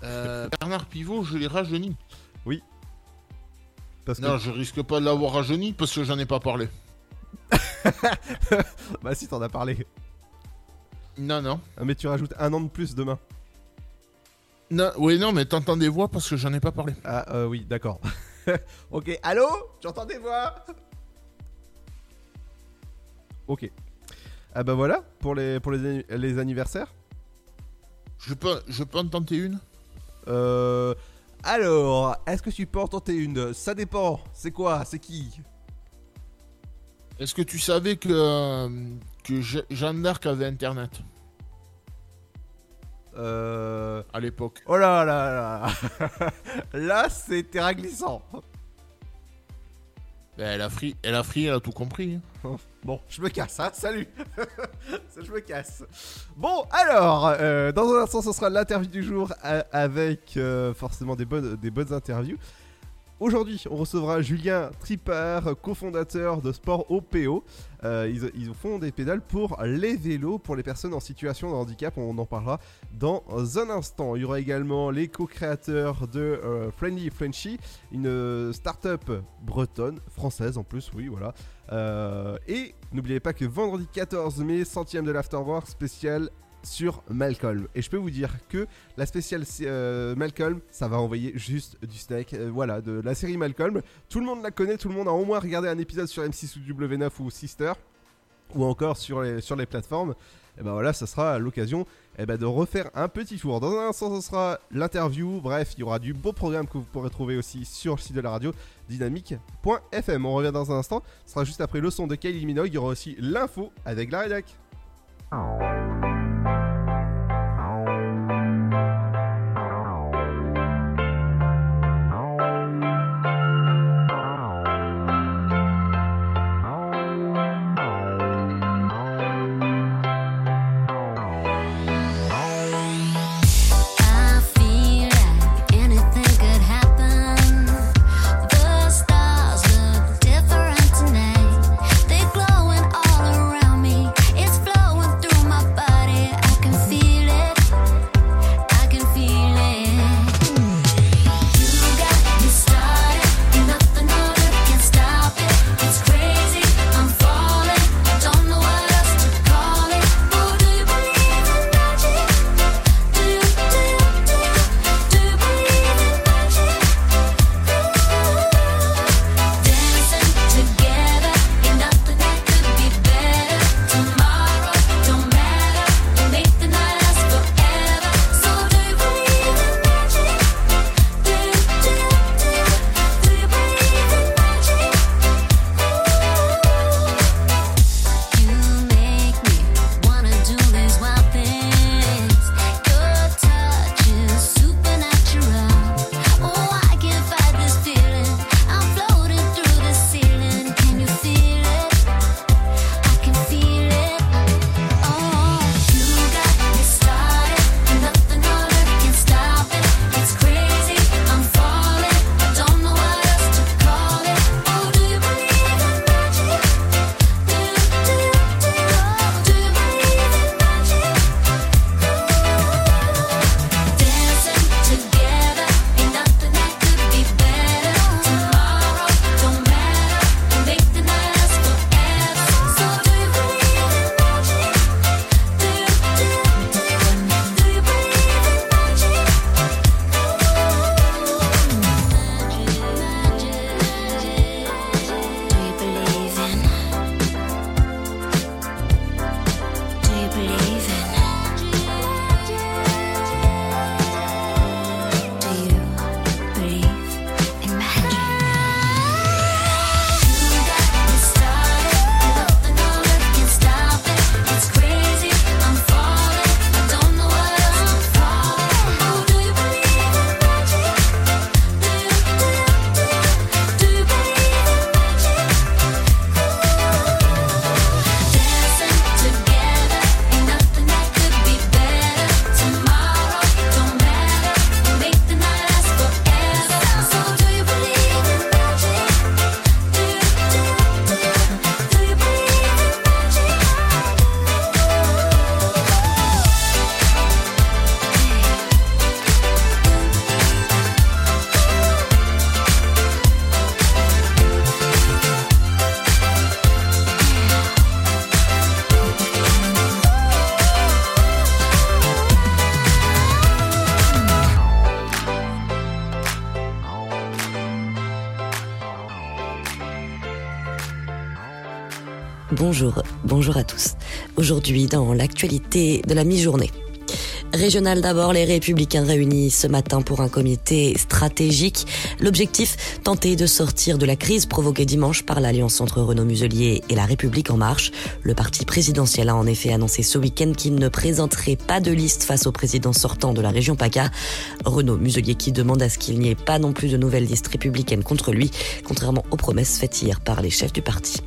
Euh, Bernard Pivot, je l'ai rajeuni. Oui. Parce Non, que... je risque pas de l'avoir rajeuni parce que j'en ai pas parlé. [laughs] bah si, t'en as parlé. Non, non. Ah, Mais tu rajoutes un an de plus demain. non oui, non, mais t'entends des voix parce que j'en ai pas parlé. Ah euh, oui, d'accord. [laughs] [laughs] ok, allô? Tu entends des voix Ok. Ah bah voilà, pour les, pour les, les anniversaires. Je peux, je peux en tenter une? Euh... Alors, est-ce que tu peux en tenter une? Ça dépend. C'est quoi? C'est qui? Est-ce que tu savais que, euh, que Je- Jeanne d'Arc avait Internet? Euh... à l'époque Oh là là là [laughs] Là, c'est terrain glissant. Ben, elle, a fri, elle a fri, elle a tout compris. hein. [laughs] Bon, je me casse, hein, salut [laughs] Je me casse. Bon, alors, euh, dans un instant, ce sera l'interview du jour a- avec euh, forcément des bonnes, des bonnes interviews. Aujourd'hui, on recevra Julien Tripper, cofondateur de Sport OPO. Euh, ils, ils font des pédales pour les vélos, pour les personnes en situation de handicap. On en parlera dans un instant. Il y aura également les co-créateurs de euh, Friendly Frenchy, une euh, start-up bretonne, française en plus, oui, voilà. Euh, et n'oubliez pas que vendredi 14 mai, centième de l'Afterwork spécial sur Malcolm. Et je peux vous dire que la spéciale euh, Malcolm, ça va envoyer juste du steak. Euh, voilà, de la série Malcolm. Tout le monde la connaît, tout le monde a au moins regardé un épisode sur M6 ou W9 ou Sister, ou encore sur les, sur les plateformes. et ben voilà, ça sera l'occasion eh ben, de refaire un petit tour. Dans un instant, ce sera l'interview. Bref, il y aura du beau programme que vous pourrez trouver aussi sur le site de la radio dynamique.fm. On revient dans un instant. Ce sera juste après le son de Kylie Minogue. Il y aura aussi l'info avec la rédac. Bonjour, bonjour à tous. Aujourd'hui, dans l'actualité de la mi-journée. Régional d'abord, les Républicains réunis ce matin pour un comité stratégique. L'objectif, tenter de sortir de la crise provoquée dimanche par l'alliance entre Renaud Muselier et la République en marche. Le parti présidentiel a en effet annoncé ce week-end qu'il ne présenterait pas de liste face au président sortant de la région PACA. Renaud Muselier qui demande à ce qu'il n'y ait pas non plus de nouvelles listes républicaines contre lui, contrairement aux promesses faites hier par les chefs du parti.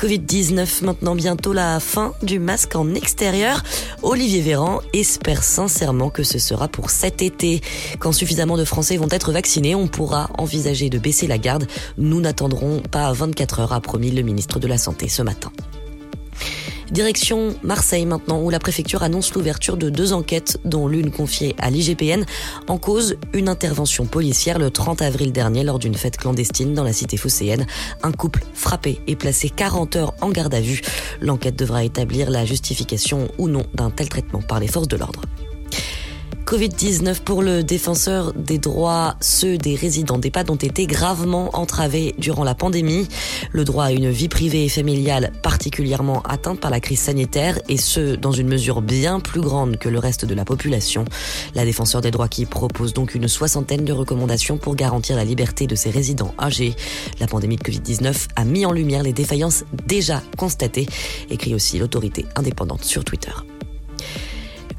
Covid-19, maintenant bientôt la fin du masque en extérieur. Olivier Véran espère sincèrement que ce sera pour cet été. Quand suffisamment de Français vont être vaccinés, on pourra envisager de baisser la garde. Nous n'attendrons pas 24 heures, a promis le ministre de la Santé ce matin. Direction Marseille maintenant, où la préfecture annonce l'ouverture de deux enquêtes, dont l'une confiée à l'IGPN, en cause une intervention policière le 30 avril dernier lors d'une fête clandestine dans la cité phocéenne. Un couple frappé et placé 40 heures en garde à vue. L'enquête devra établir la justification ou non d'un tel traitement par les forces de l'ordre. Covid-19 pour le défenseur des droits, ceux des résidents d'EHPAD ont été gravement entravés durant la pandémie. Le droit à une vie privée et familiale particulièrement atteinte par la crise sanitaire et ce, dans une mesure bien plus grande que le reste de la population. La défenseur des droits qui propose donc une soixantaine de recommandations pour garantir la liberté de ses résidents âgés. La pandémie de Covid-19 a mis en lumière les défaillances déjà constatées, écrit aussi l'autorité indépendante sur Twitter.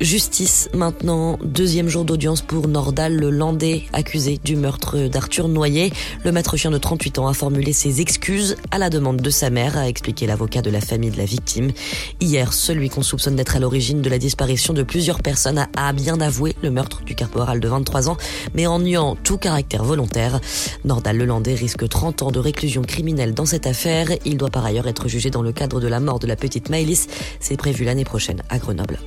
Justice maintenant, deuxième jour d'audience pour Nordal, le Landais accusé du meurtre d'Arthur Noyer. Le maître chien de 38 ans a formulé ses excuses à la demande de sa mère, a expliqué l'avocat de la famille de la victime. Hier, celui qu'on soupçonne d'être à l'origine de la disparition de plusieurs personnes a, bien avoué le meurtre du caporal de 23 ans, mais en niant tout caractère volontaire. Nordal le Landais risque 30 ans de réclusion criminelle dans cette affaire. Il doit par ailleurs être jugé dans le cadre de la mort de la petite Maëlys. C'est prévu l'année prochaine à Grenoble.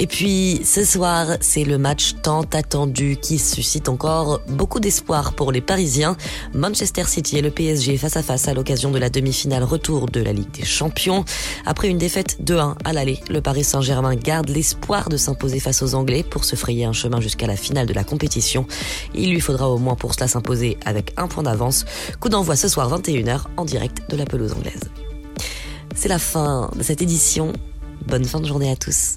Et puis ce soir, c'est le match tant attendu qui suscite encore beaucoup d'espoir pour les Parisiens. Manchester City et le PSG face à face à l'occasion de la demi-finale retour de la Ligue des Champions. Après une défaite 2-1 à l'aller, le Paris Saint-Germain garde l'espoir de s'imposer face aux Anglais pour se frayer un chemin jusqu'à la finale de la compétition. Il lui faudra au moins pour cela s'imposer avec un point d'avance. Coup d'envoi ce soir 21h en direct de la pelouse anglaise. C'est la fin de cette édition. Bonne fin de journée à tous.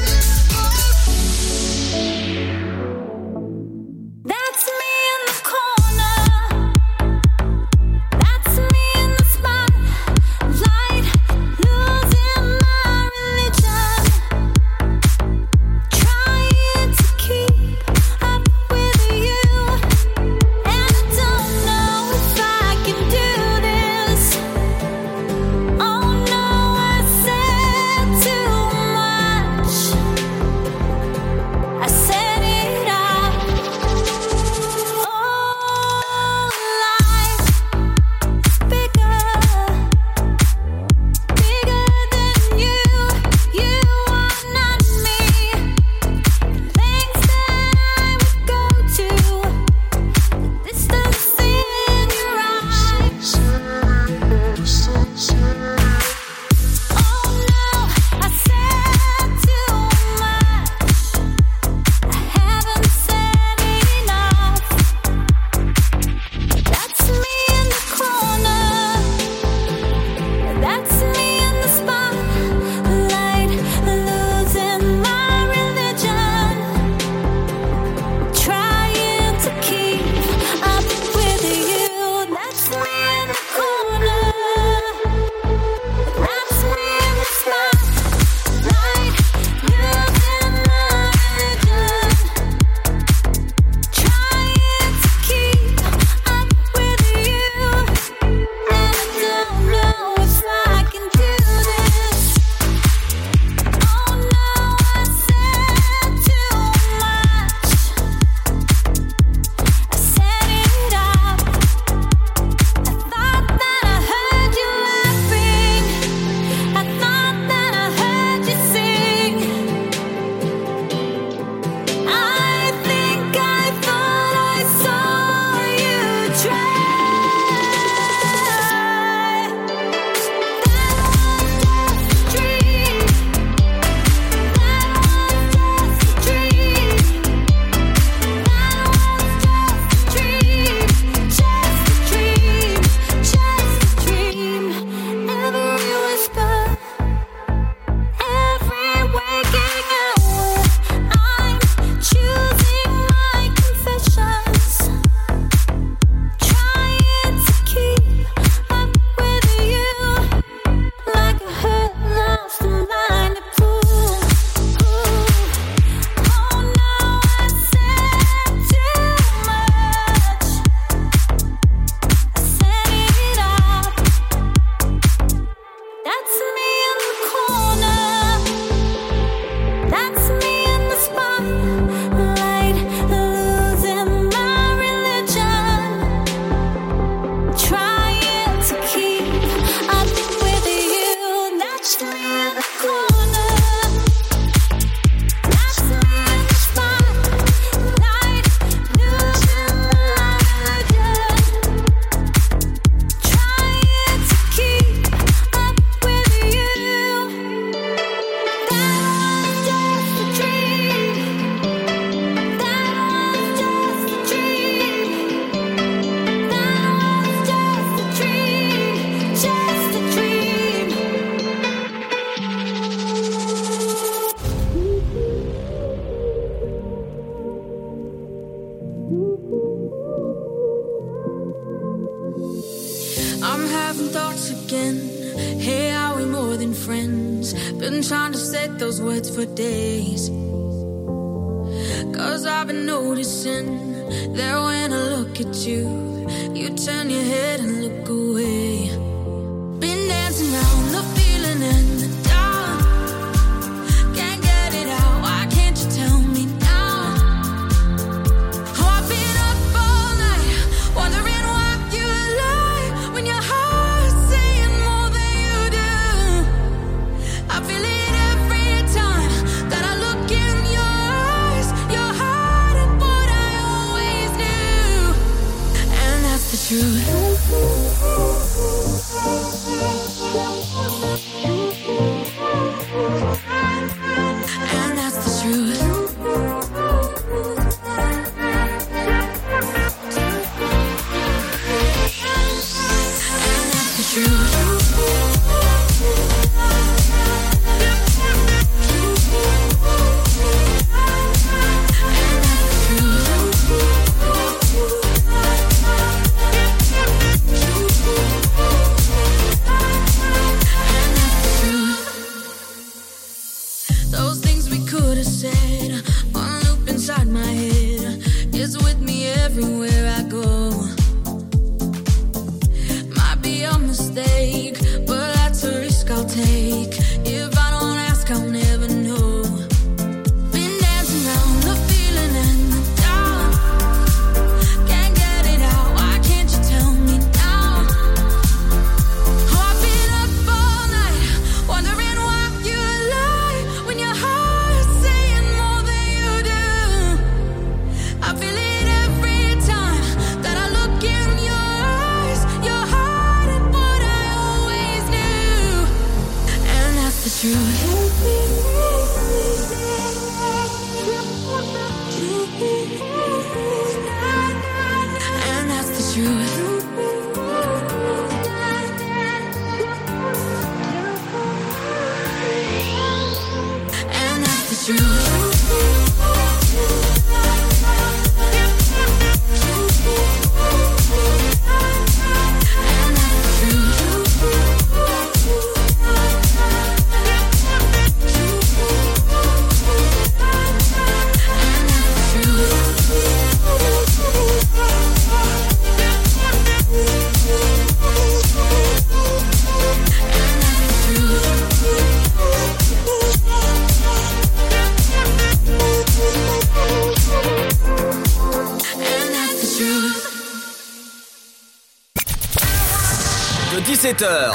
De 17h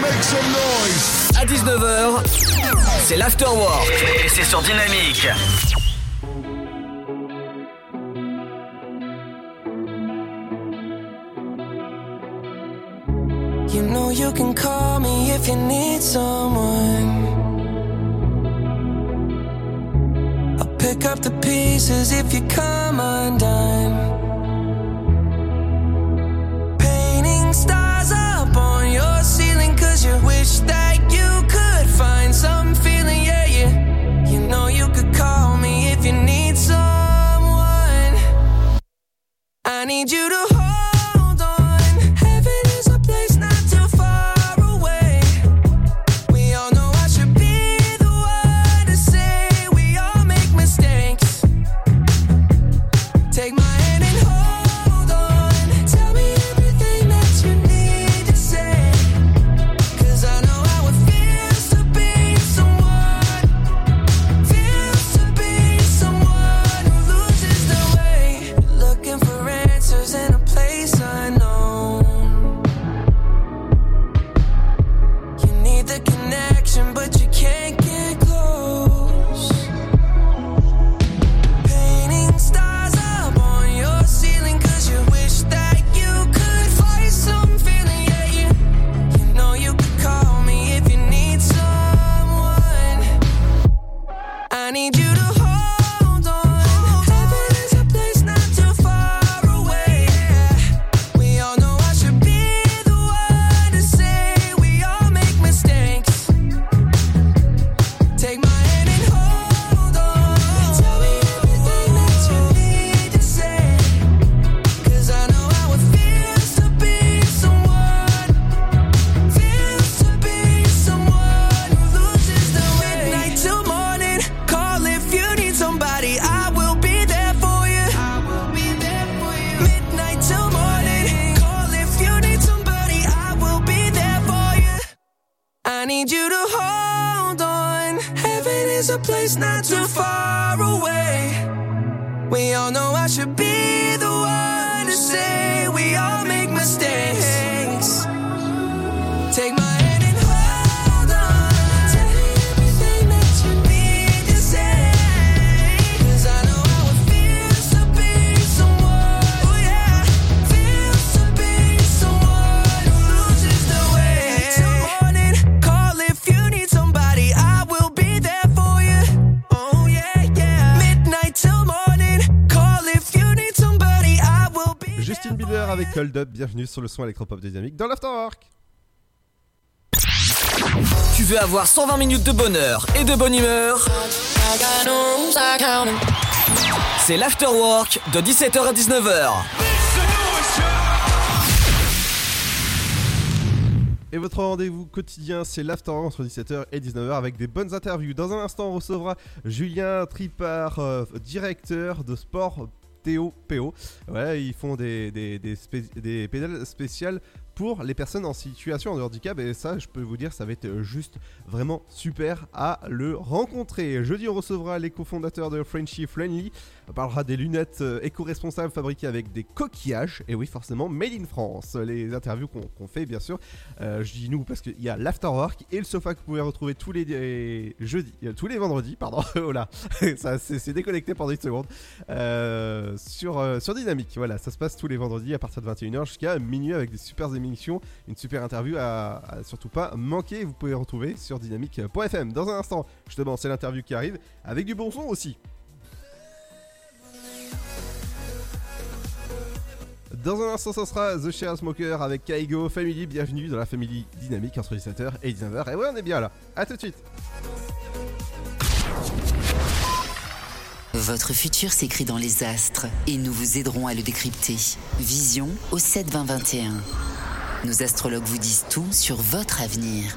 Make some noise. à 19h, c'est l'afterwork. Et c'est sur Dynamique. You know you can call me if you need someone. I'll pick up the pieces if you come undone. Sur le son électropop de Dynamique dans l'Afterwork. Tu veux avoir 120 minutes de bonheur et de bonne humeur? C'est l'Afterwork de 17h à 19h. Et votre rendez-vous quotidien, c'est l'Afterwork entre 17h et 19h avec des bonnes interviews. Dans un instant, on recevra Julien Tripart, euh, directeur de sport Ils font des pédales spéciales pour les personnes en situation de handicap. Et ça je peux vous dire ça va être juste vraiment super à le rencontrer. Jeudi on recevra les cofondateurs de Frenchy Friendly, on parlera des lunettes euh, éco-responsables fabriquées avec des coquillages et oui forcément made in France. Les interviews qu'on fait bien sûr, Euh, je dis nous parce qu'il y a l'afterwork et le sofa que vous pouvez retrouver tous les jeudis, euh, tous les vendredis pardon, [laughs] oh là, [laughs] ça c'est déconnecté pendant une seconde sur, euh, sur Dynamique. Voilà, ça se passe tous les vendredis à partir de 21h jusqu'à minuit avec des super émissions, une super interview à, à surtout pas manquer. Vous pouvez retrouver sur dynamique.fm. Dans un instant, justement, c'est l'interview qui arrive avec du bon son aussi. Dans un instant, ça sera The Share Smoker avec Kaigo Family. Bienvenue dans la famille dynamique entre 17h et 19h. Et ouais, on est bien là. À tout de suite. Votre futur s'écrit dans les astres et nous vous aiderons à le décrypter. Vision au 72021. Nos astrologues vous disent tout sur votre avenir.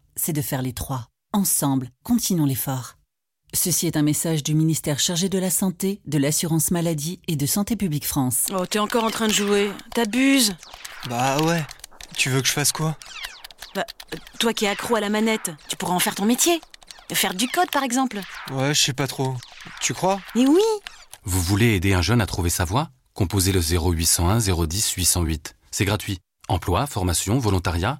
c'est de faire les trois. Ensemble, continuons l'effort. Ceci est un message du ministère chargé de la Santé, de l'Assurance Maladie et de Santé Publique France. Oh, t'es encore en train de jouer. T'abuses. Bah ouais. Tu veux que je fasse quoi? Bah, toi qui es accro à la manette, tu pourrais en faire ton métier. Faire du code, par exemple. Ouais, je sais pas trop. Tu crois? Mais oui Vous voulez aider un jeune à trouver sa voie? Composez le 0801 010 808. C'est gratuit. Emploi, formation, volontariat,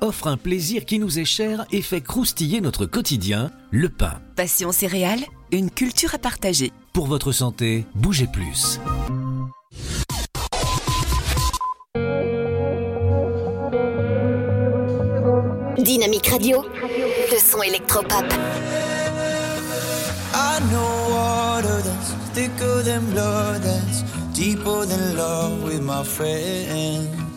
offrent un plaisir qui nous est cher et fait croustiller notre quotidien, le pain. Passion céréales, une culture à partager. Pour votre santé, bougez plus. Dynamique Radio, le son électropop. I know water that's thicker than blood, that's deeper than love with my friends.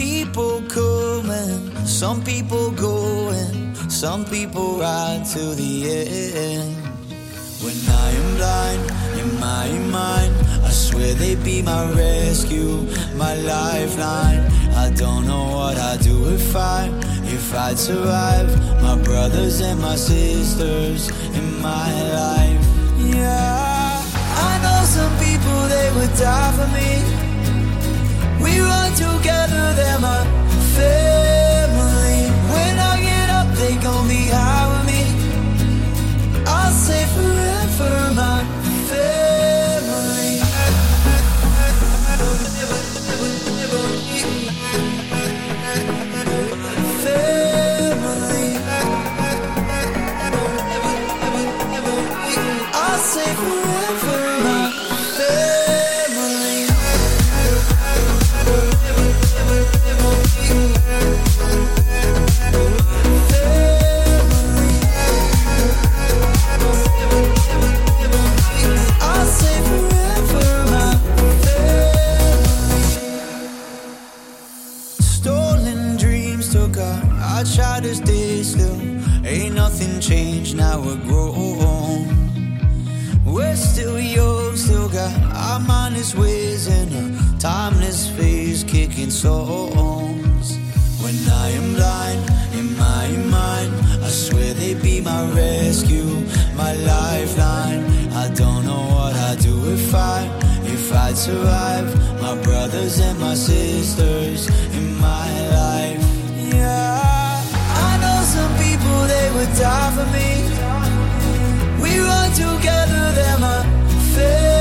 People come and some people go, and some people ride to the end. When I am blind in my mind, I swear they'd be my rescue, my lifeline. I don't know what I'd do if I, if I'd survive. My brothers and my sisters in my life. Yeah, I know some people they would die for me. We changed, now we're grown. We're still young, still got our mindless ways and a timeless phase kicking songs. When I am blind in my mind, I swear they'd be my rescue, my lifeline. I don't know what I'd do if I, if I'd survive. My brothers and my sisters in my life. Yeah, I know some people they would die for me. We run together, they're my family.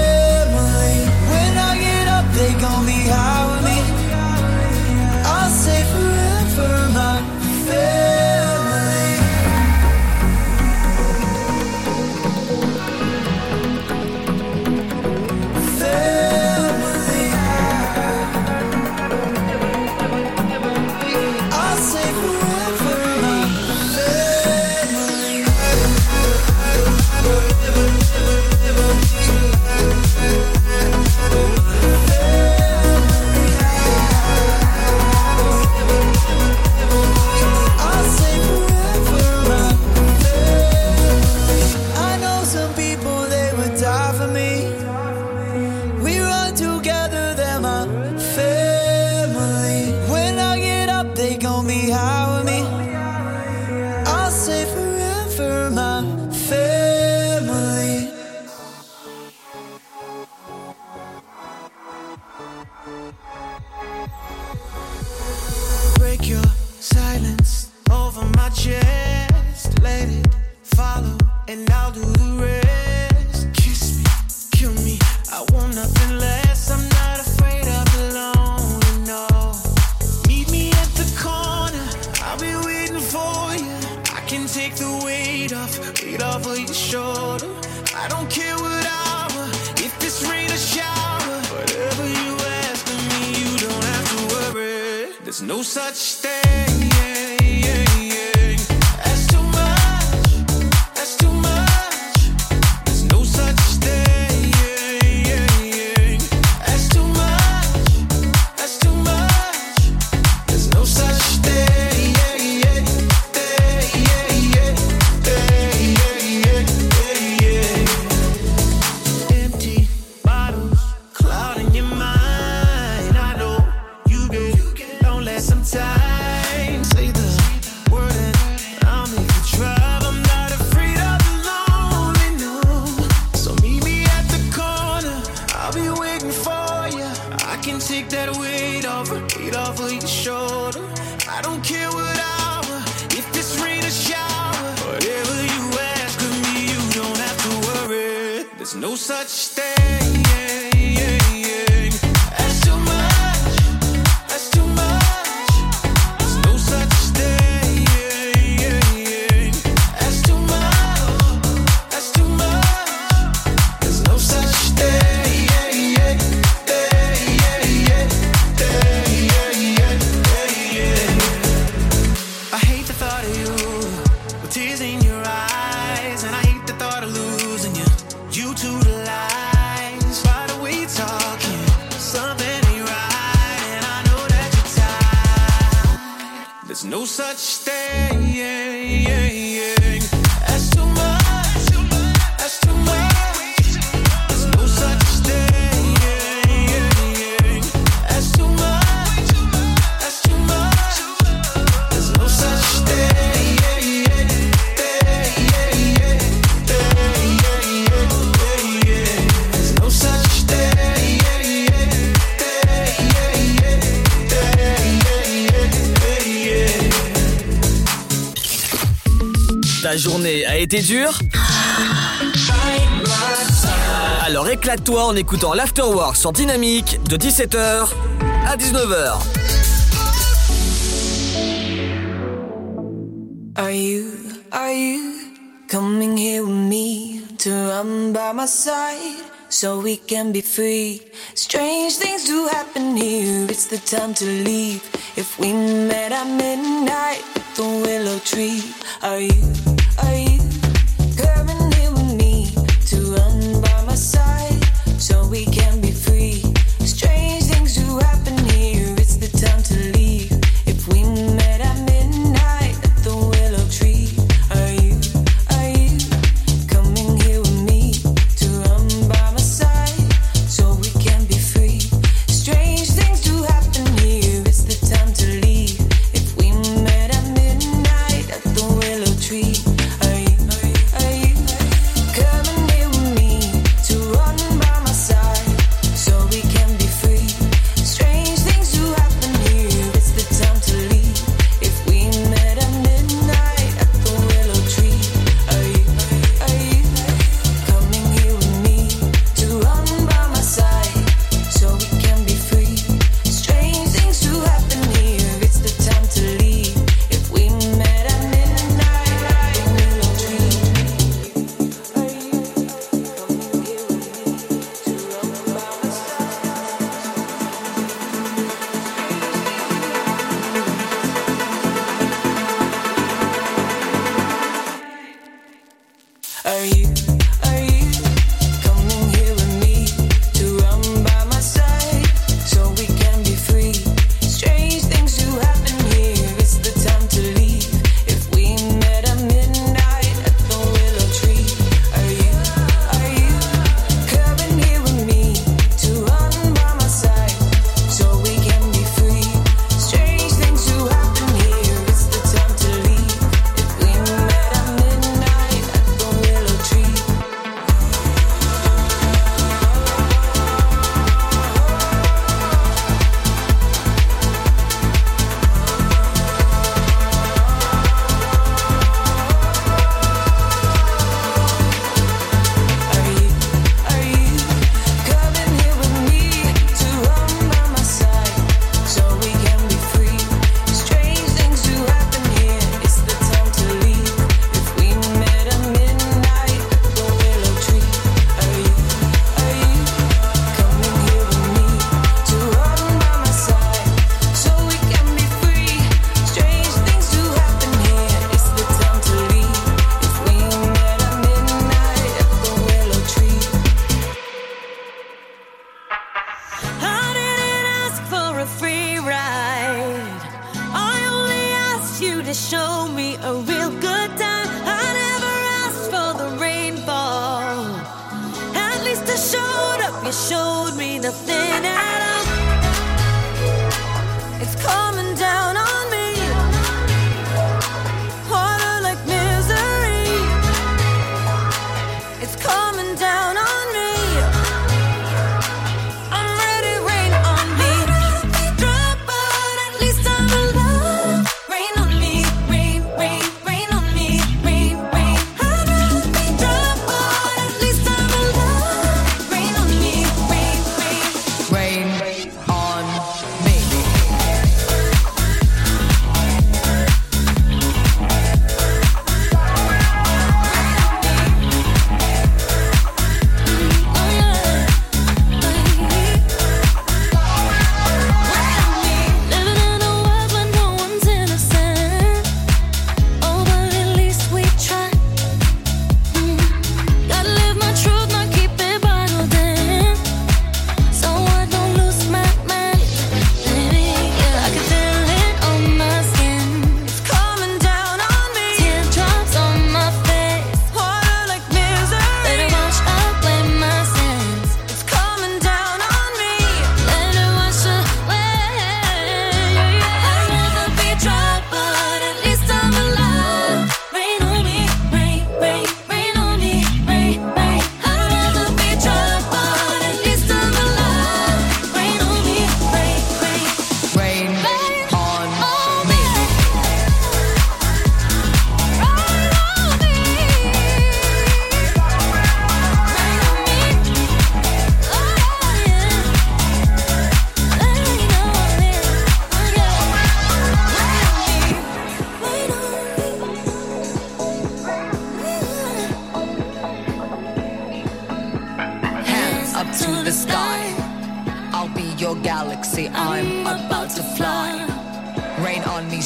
No such thing. été dur Alors éclate-toi en écoutant l'Afterwork sur Dynamique de 17h à 19h. Are you, are you coming here with me to run by my side so we can be free? Strange things do happen here, it's the time to leave. If we met at midnight.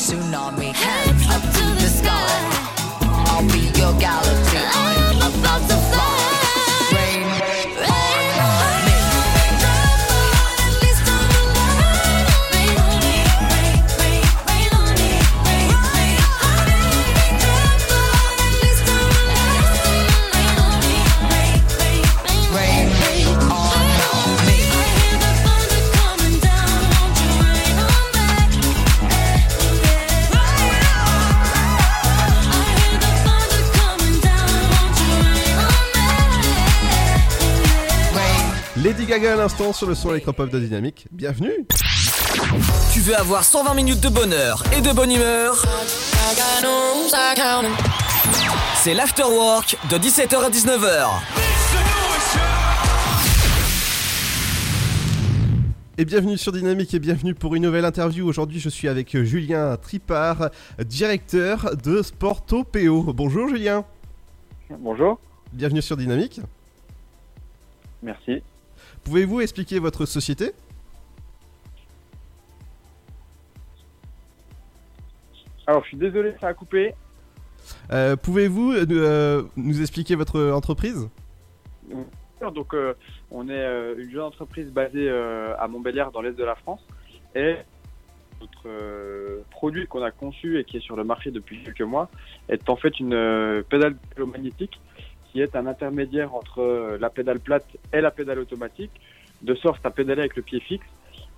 Tsunami. Gaga à l'instant sur le son électropop de Dynamique. Bienvenue. Tu veux avoir 120 minutes de bonheur et de bonne humeur? C'est l'afterwork de 17h à 19h. Et bienvenue sur Dynamique et bienvenue pour une nouvelle interview. Aujourd'hui, je suis avec Julien Tripart, directeur de Sporto PO. Bonjour Julien. Bonjour. Bienvenue sur Dynamique. Merci. Pouvez-vous expliquer votre société? Alors, je suis désolé, ça a coupé. Euh, Pouvez-vous euh, euh, nous expliquer votre entreprise? Donc, euh, on est une jeune entreprise basée à Montbéliard, dans l'est de la France. Et notre produit qu'on a conçu et qui est sur le marché depuis quelques mois est en fait une pédale magnétique qui est un intermédiaire entre euh, la pédale plate et la pédale automatique, de sorte à pédaler avec le pied fixe,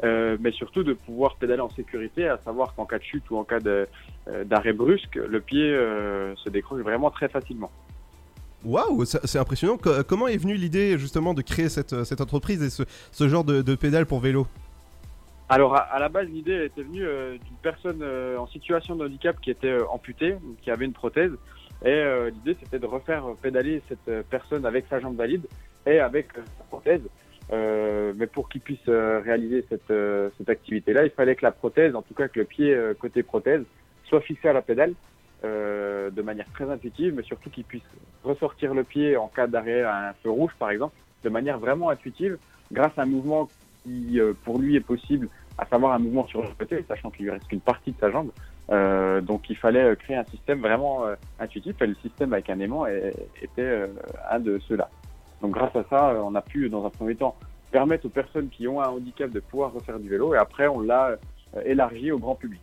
euh, mais surtout de pouvoir pédaler en sécurité, à savoir qu'en cas de chute ou en cas euh, d'arrêt brusque, le pied euh, se décroche vraiment très facilement. Waouh, c'est impressionnant. Co- comment est venue l'idée justement de créer cette, cette entreprise et ce, ce genre de, de pédale pour vélo? Alors à, à la base, l'idée était venue euh, d'une personne euh, en situation de handicap qui était euh, amputée, qui avait une prothèse. Et euh, l'idée c'était de refaire pédaler cette euh, personne avec sa jambe valide et avec sa prothèse. Euh, mais pour qu'il puisse réaliser cette, cette activité-là, il fallait que la prothèse, en tout cas que le pied côté prothèse, soit fixé à la pédale de manière très intuitive, mais surtout qu'il puisse ressortir le pied en cas d'arrêt à un feu rouge, par exemple, de manière vraiment intuitive, grâce à un mouvement qui, pour lui, est possible, à savoir un mouvement sur le côté, sachant qu'il lui reste qu'une partie de sa jambe. Euh, donc, il fallait euh, créer un système vraiment euh, intuitif, et le système avec un aimant est- était euh, un de ceux-là. Donc, grâce à ça, on a pu, dans un premier temps, permettre aux personnes qui ont un handicap de pouvoir refaire du vélo, et après, on l'a élargi au grand public.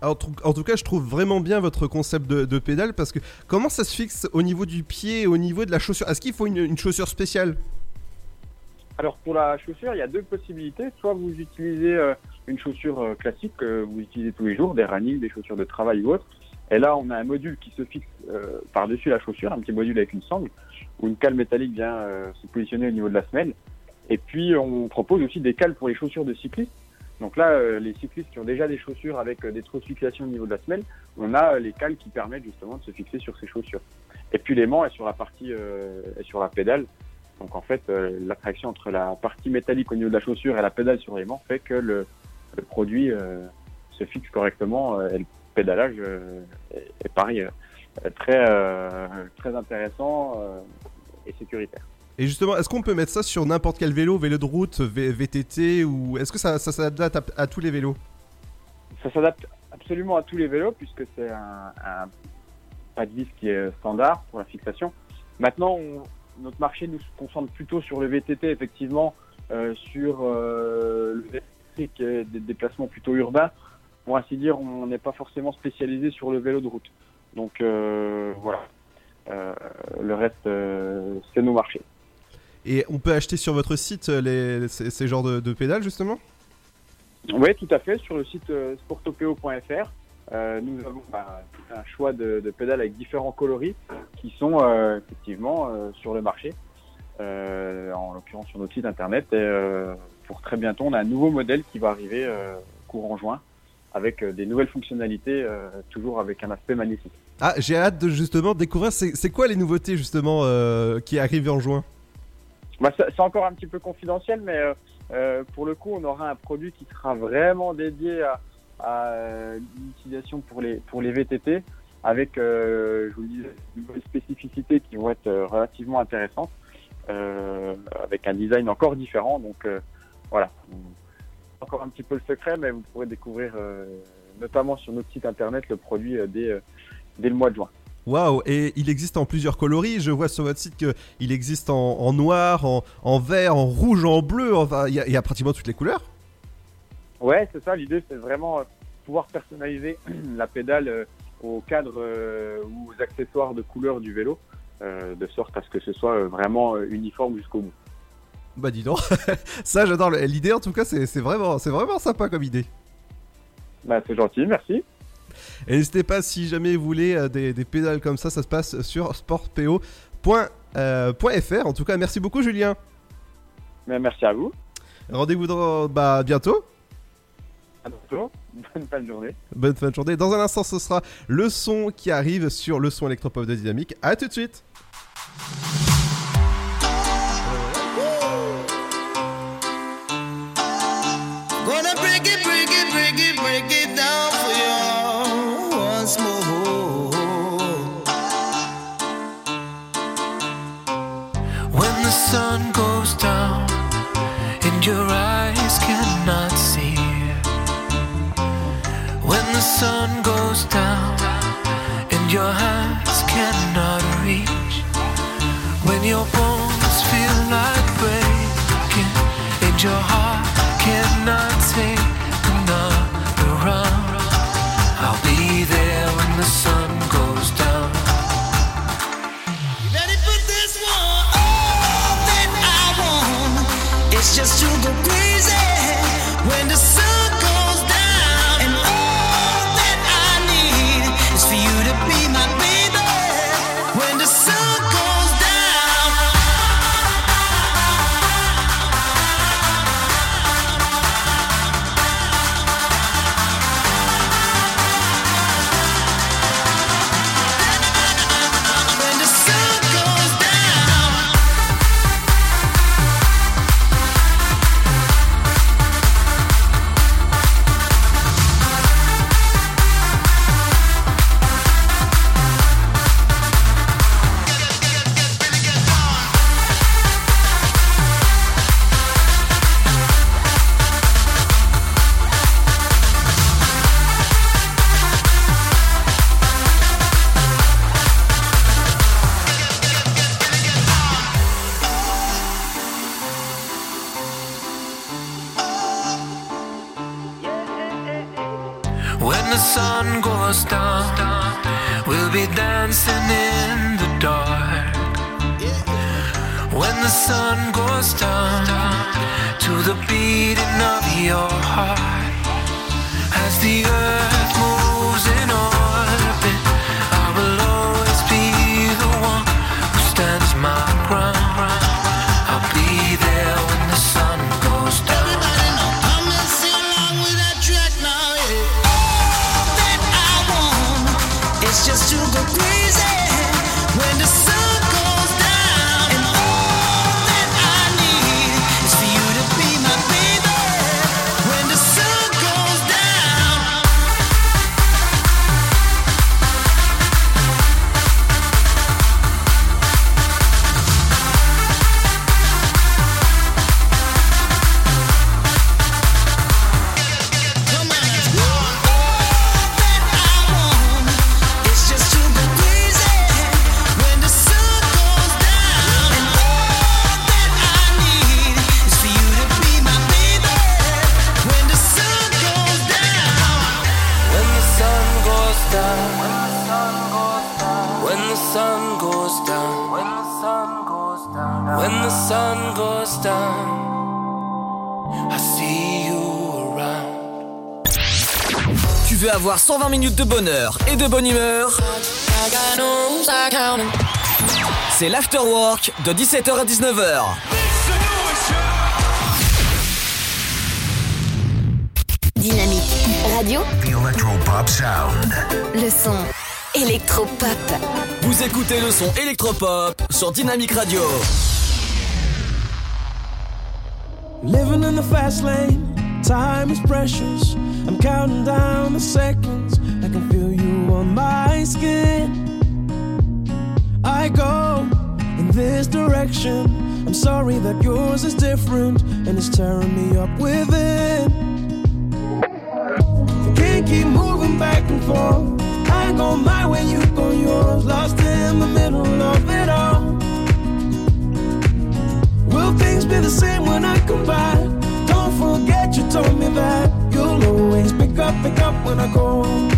Alors, en tout cas, je trouve vraiment bien votre concept de, de pédale parce que comment ça se fixe au niveau du pied et au niveau de la chaussure? Est-ce qu'il faut une, une chaussure spéciale? Alors pour la chaussure, il y a deux possibilités. Soit vous utilisez une chaussure euh, classique que vous utilisez tous les jours, des running, des chaussures de travail ou autre. Et là, on a un module qui se fixe euh, par-dessus la chaussure, un petit module avec une sangle, où une cale métallique vient euh, se positionner au niveau de la semelle. Et puis on propose aussi des cales pour les chaussures de cyclistes. Donc là, les cyclistes qui ont déjà des chaussures avec des trous de fixation au niveau de la semelle, on a les cales qui permettent justement de se fixer sur ces chaussures. Et puis l'aimant est sur la partie, est sur la pédale. Donc en fait, l'attraction entre la partie métallique au niveau de la chaussure et la pédale sur l'aimant fait que le, le produit euh, se fixe correctement euh, et le pédalage euh, est, pareil, très, très intéressant et sécuritaire. Et justement, est-ce qu'on peut mettre ça sur n'importe quel vélo, vélo de route, V- VTT ou est-ce que ça, ça s'adapte à, à tous les vélos? Ça s'adapte absolument à tous les vélos puisque c'est un, un pas de vis qui est standard pour la fixation. Maintenant, on- notre marché nous se concentre plutôt sur le VTT, effectivement, euh, sur euh, le VTT qui est des déplacements plutôt urbains. Pour ainsi dire, on n'est pas forcément spécialisé sur le vélo de route. Donc euh, voilà. Euh, le reste, euh, c'est nos marchés. Et on peut acheter sur votre site euh, les, ces, ces genres de, de pédales justement? Oui, tout à fait. Sur le site euh, sportopeo.fr, euh, nous avons bah, un choix de, de pédales avec différents coloris qui sont euh, effectivement euh, sur le marché, euh, en l'occurrence sur notre site internet. Et euh, pour très bientôt, on a un nouveau modèle qui va arriver euh, courant juin avec euh, des nouvelles fonctionnalités, euh, toujours avec un aspect magnifique. Ah, j'ai hâte de justement découvrir c'est quoi les nouveautés justement euh, qui arrivent en juin? Bah, c'est encore un petit peu confidentiel, mais euh, pour le coup, on aura un produit qui sera vraiment dédié à, à l'utilisation pour les, pour les VTT, avec, je vous le disais, de nouvelles spécificités qui vont être relativement intéressantes, avec un design encore différent. Donc voilà, encore un petit peu le secret, mais vous pourrez découvrir euh, notamment sur notre site internet le produit euh, dès, euh, dès le mois de juin. Waouh, et il existe en plusieurs coloris. Je vois sur votre site qu'il existe en, en noir, en, en vert, en rouge, en bleu. Enfin, il y, y a pratiquement toutes les couleurs. Ouais, c'est ça. L'idée, c'est vraiment pouvoir personnaliser [clears throat] la pédale au cadre ou aux accessoires de couleur du vélo, de sorte à ce que ce soit vraiment uniforme jusqu'au bout. Bah dis donc, [laughs] ça j'adore. L'idée en tout cas, c'est vraiment, vraiment sympa comme idée. Bah, c'est gentil, merci. Et n'hésitez pas si jamais vous voulez euh, des, des pédales comme ça, ça se passe sur sportpo.fr. en tout cas, merci beaucoup Julien. Mais merci à vous. Rendez-vous bah, bientôt. À bientôt. [laughs] Bonne fin de journée. Bonne fin de journée. Dans un instant, ce sera le son qui arrive sur le son électropop de Dynamique. A tout de suite. Break it, down for you once more. When the sun goes down and your eyes cannot see. When the sun goes down and your hands cannot reach. When your bones feel like breaking and your heart just to the 120 minutes de bonheur et de bonne humeur C'est l'afterwork de 17h à 19h. Dynamique radio, The Electropop Sound. le son électropop. Vous écoutez le son électropop sur Dynamique Radio. Living in the fast lane, time is precious. I'm counting down the seconds. on my skin. I go in this direction. I'm sorry that yours is different and it's tearing me up within. I can't keep moving back and forth. I go my way, you go yours. Lost in the middle of it all. Will things be the same when I come back? Don't forget you told me that you'll always pick up, pick up when I go.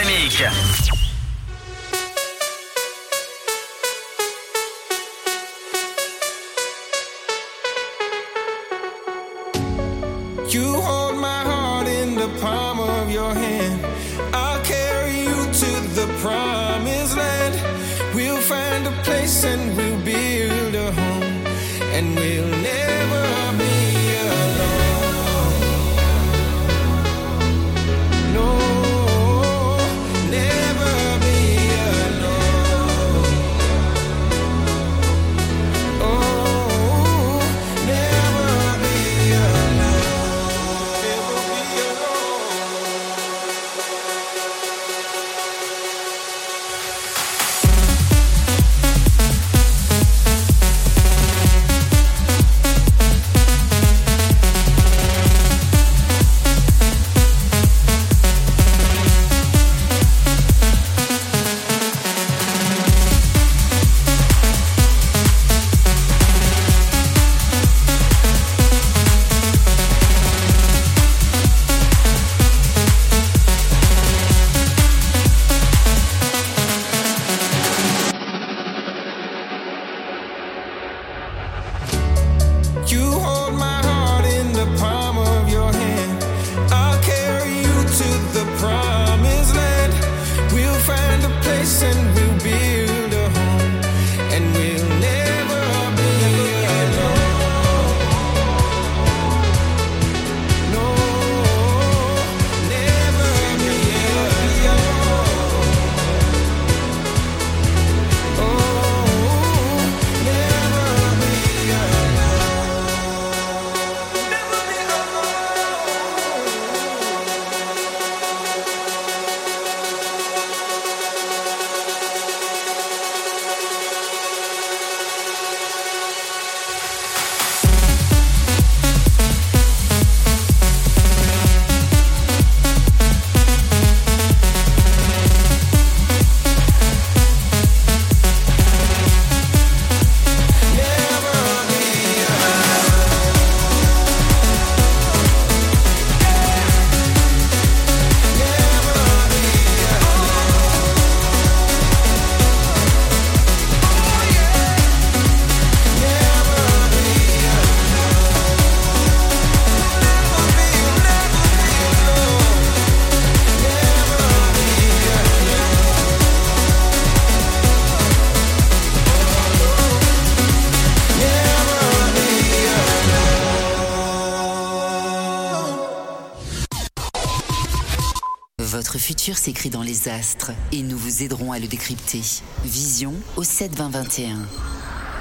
dans les astres et nous vous aiderons à le décrypter. Vision au 7 20 21.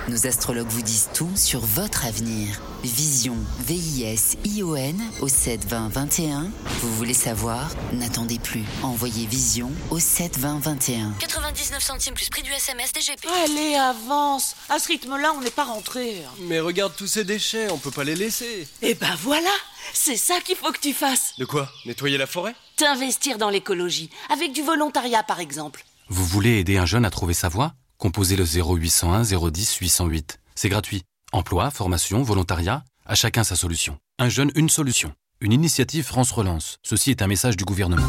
Nos astrologues vous disent tout sur votre avenir. Vision, V-I-S-I-O-N au 7 20 21. Vous voulez savoir? N'attendez plus. Envoyez Vision au 7 20 21. 99 centimes plus prix du SMS DGP. Allez, avance. À ce rythme-là, on n'est pas rentré. Mais regarde tous ces déchets, on peut pas les laisser. Eh ben voilà, c'est ça qu'il faut que tu fasses. De quoi? Nettoyer la forêt? T'investir dans l'écologie, avec du volontariat par exemple. Vous voulez aider un jeune à trouver sa voie? Composez le 0801 010 808. C'est gratuit. Emploi, formation, volontariat, à chacun sa solution. Un jeune, une solution. Une initiative France Relance. Ceci est un message du gouvernement.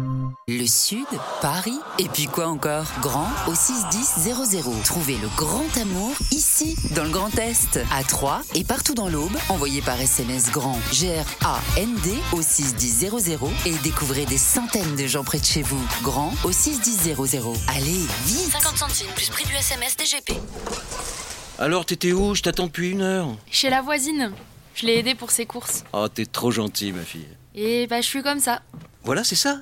Le Sud, Paris, et puis quoi encore? Grand au 61000. Trouvez le grand amour ici, dans le Grand Est, à Troyes et partout dans l'Aube. Envoyez par SMS grand G-R-A-N-D au 61000 et découvrez des centaines de gens près de chez vous. Grand au 61000. Allez, vite 50 centimes plus prix du SMS DGP. Alors, t'étais où? Je t'attends depuis une heure. Chez la voisine. Je l'ai aidée pour ses courses. Oh, t'es trop gentil, ma fille. Et bah, je suis comme ça. Voilà, c'est ça.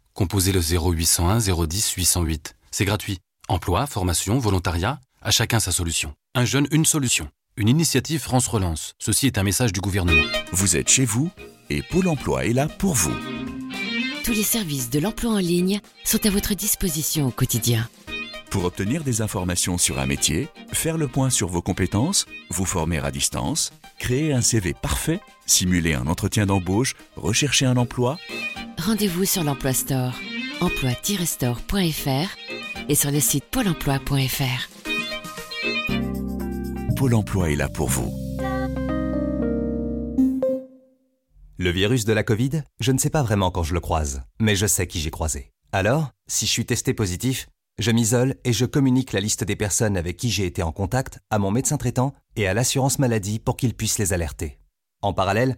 Composez le 0801 010 808. C'est gratuit. Emploi, formation, volontariat, à chacun sa solution. Un jeune, une solution. Une initiative France Relance. Ceci est un message du gouvernement. Vous êtes chez vous et Pôle emploi est là pour vous. Tous les services de l'emploi en ligne sont à votre disposition au quotidien. Pour obtenir des informations sur un métier, faire le point sur vos compétences, vous former à distance, créer un CV parfait, simuler un entretien d'embauche, rechercher un emploi, Rendez-vous sur l'Emploi Store, emploi-store.fr et sur le site pôle emploi.fr. Pôle emploi est là pour vous. Le virus de la Covid, je ne sais pas vraiment quand je le croise, mais je sais qui j'ai croisé. Alors, si je suis testé positif, je m'isole et je communique la liste des personnes avec qui j'ai été en contact à mon médecin traitant et à l'assurance maladie pour qu'ils puissent les alerter. En parallèle,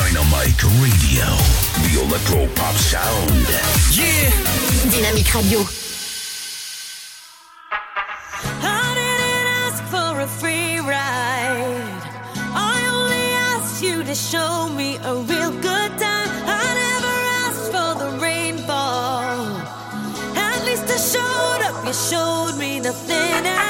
Dynamite Radio, the electro pop sound. Yeah Dynamique Radio. I didn't ask for a free ride. I only asked you to show me a real good time. I never asked for the rainfall. At least I showed up. You showed me nothing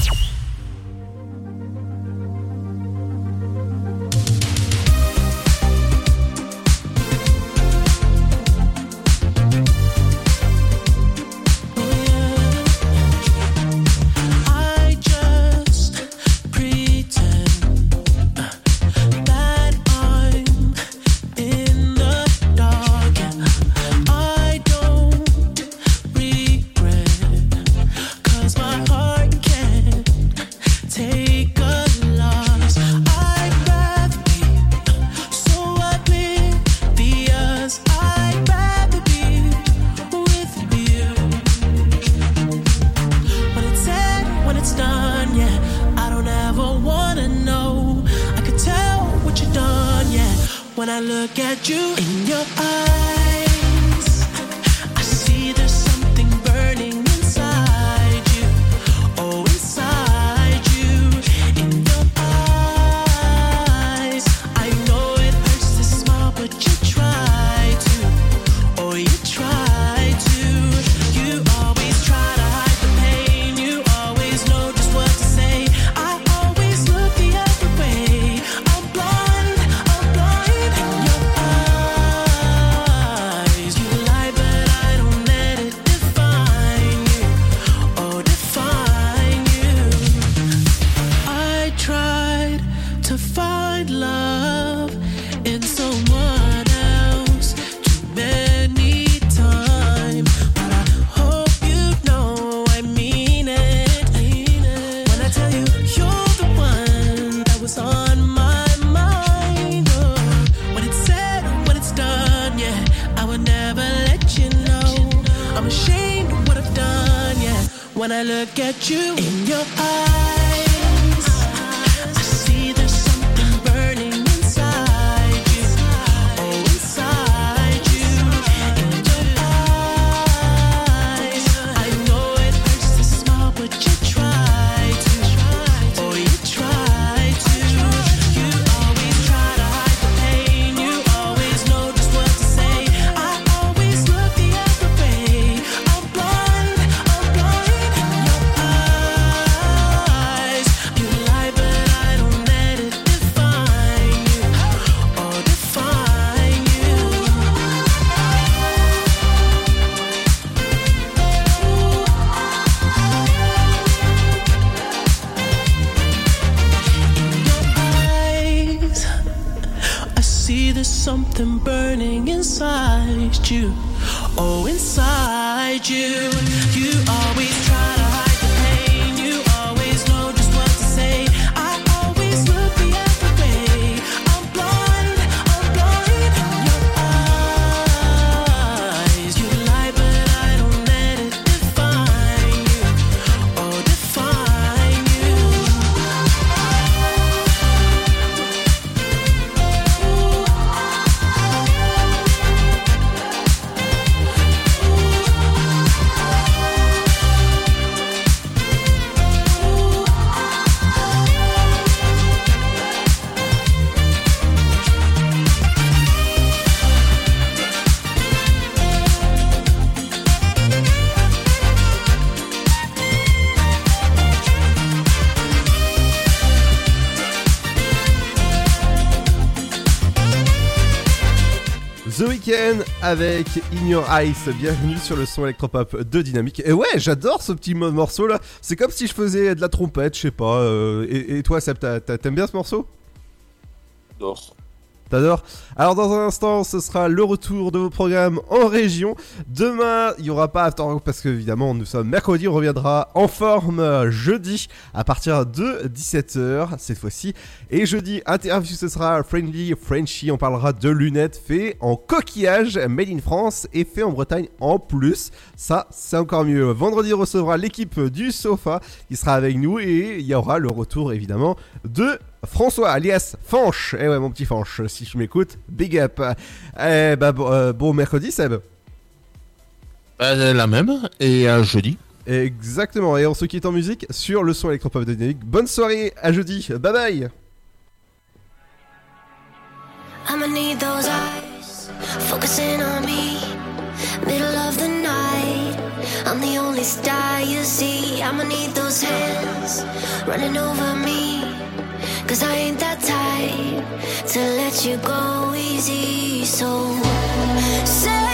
Avec In Your Eyes. Bienvenue sur le son électropop de Dynamique. Et ouais, j'adore ce petit mo- morceau là. C'est comme si je faisais de la trompette, je sais pas. euh, et, et toi, Seb, t'aimes bien ce morceau? J'adore. Alors dans un instant, ce sera le retour de vos programmes en région. Demain, il y aura pas After Rock parce que évidemment, nous sommes mercredi, on reviendra en forme jeudi à partir de 17h cette fois-ci. Et jeudi, interview, ce sera Friendly Frenchy. On parlera de lunettes faites en coquillage, made in France et fait en Bretagne en plus. Ça, c'est encore mieux. Vendredi, on recevra l'équipe du Sofa qui sera avec nous et il y aura le retour évidemment de François alias Fanche. Eh ouais, mon petit Fanche, si je m'écoute, big up. Eh bah, bon, euh, bon mercredi, Seb. Bah, la même, et à jeudi. Exactement, et on se quitte en musique sur le son électropop de Dynamique. Bonne soirée, à jeudi, bye bye. I'ma need those eyes focusing on me. Middle of the night, I'm the only star you see. I'ma need those hands running over me. Cause I ain't that type to let you go easy. So say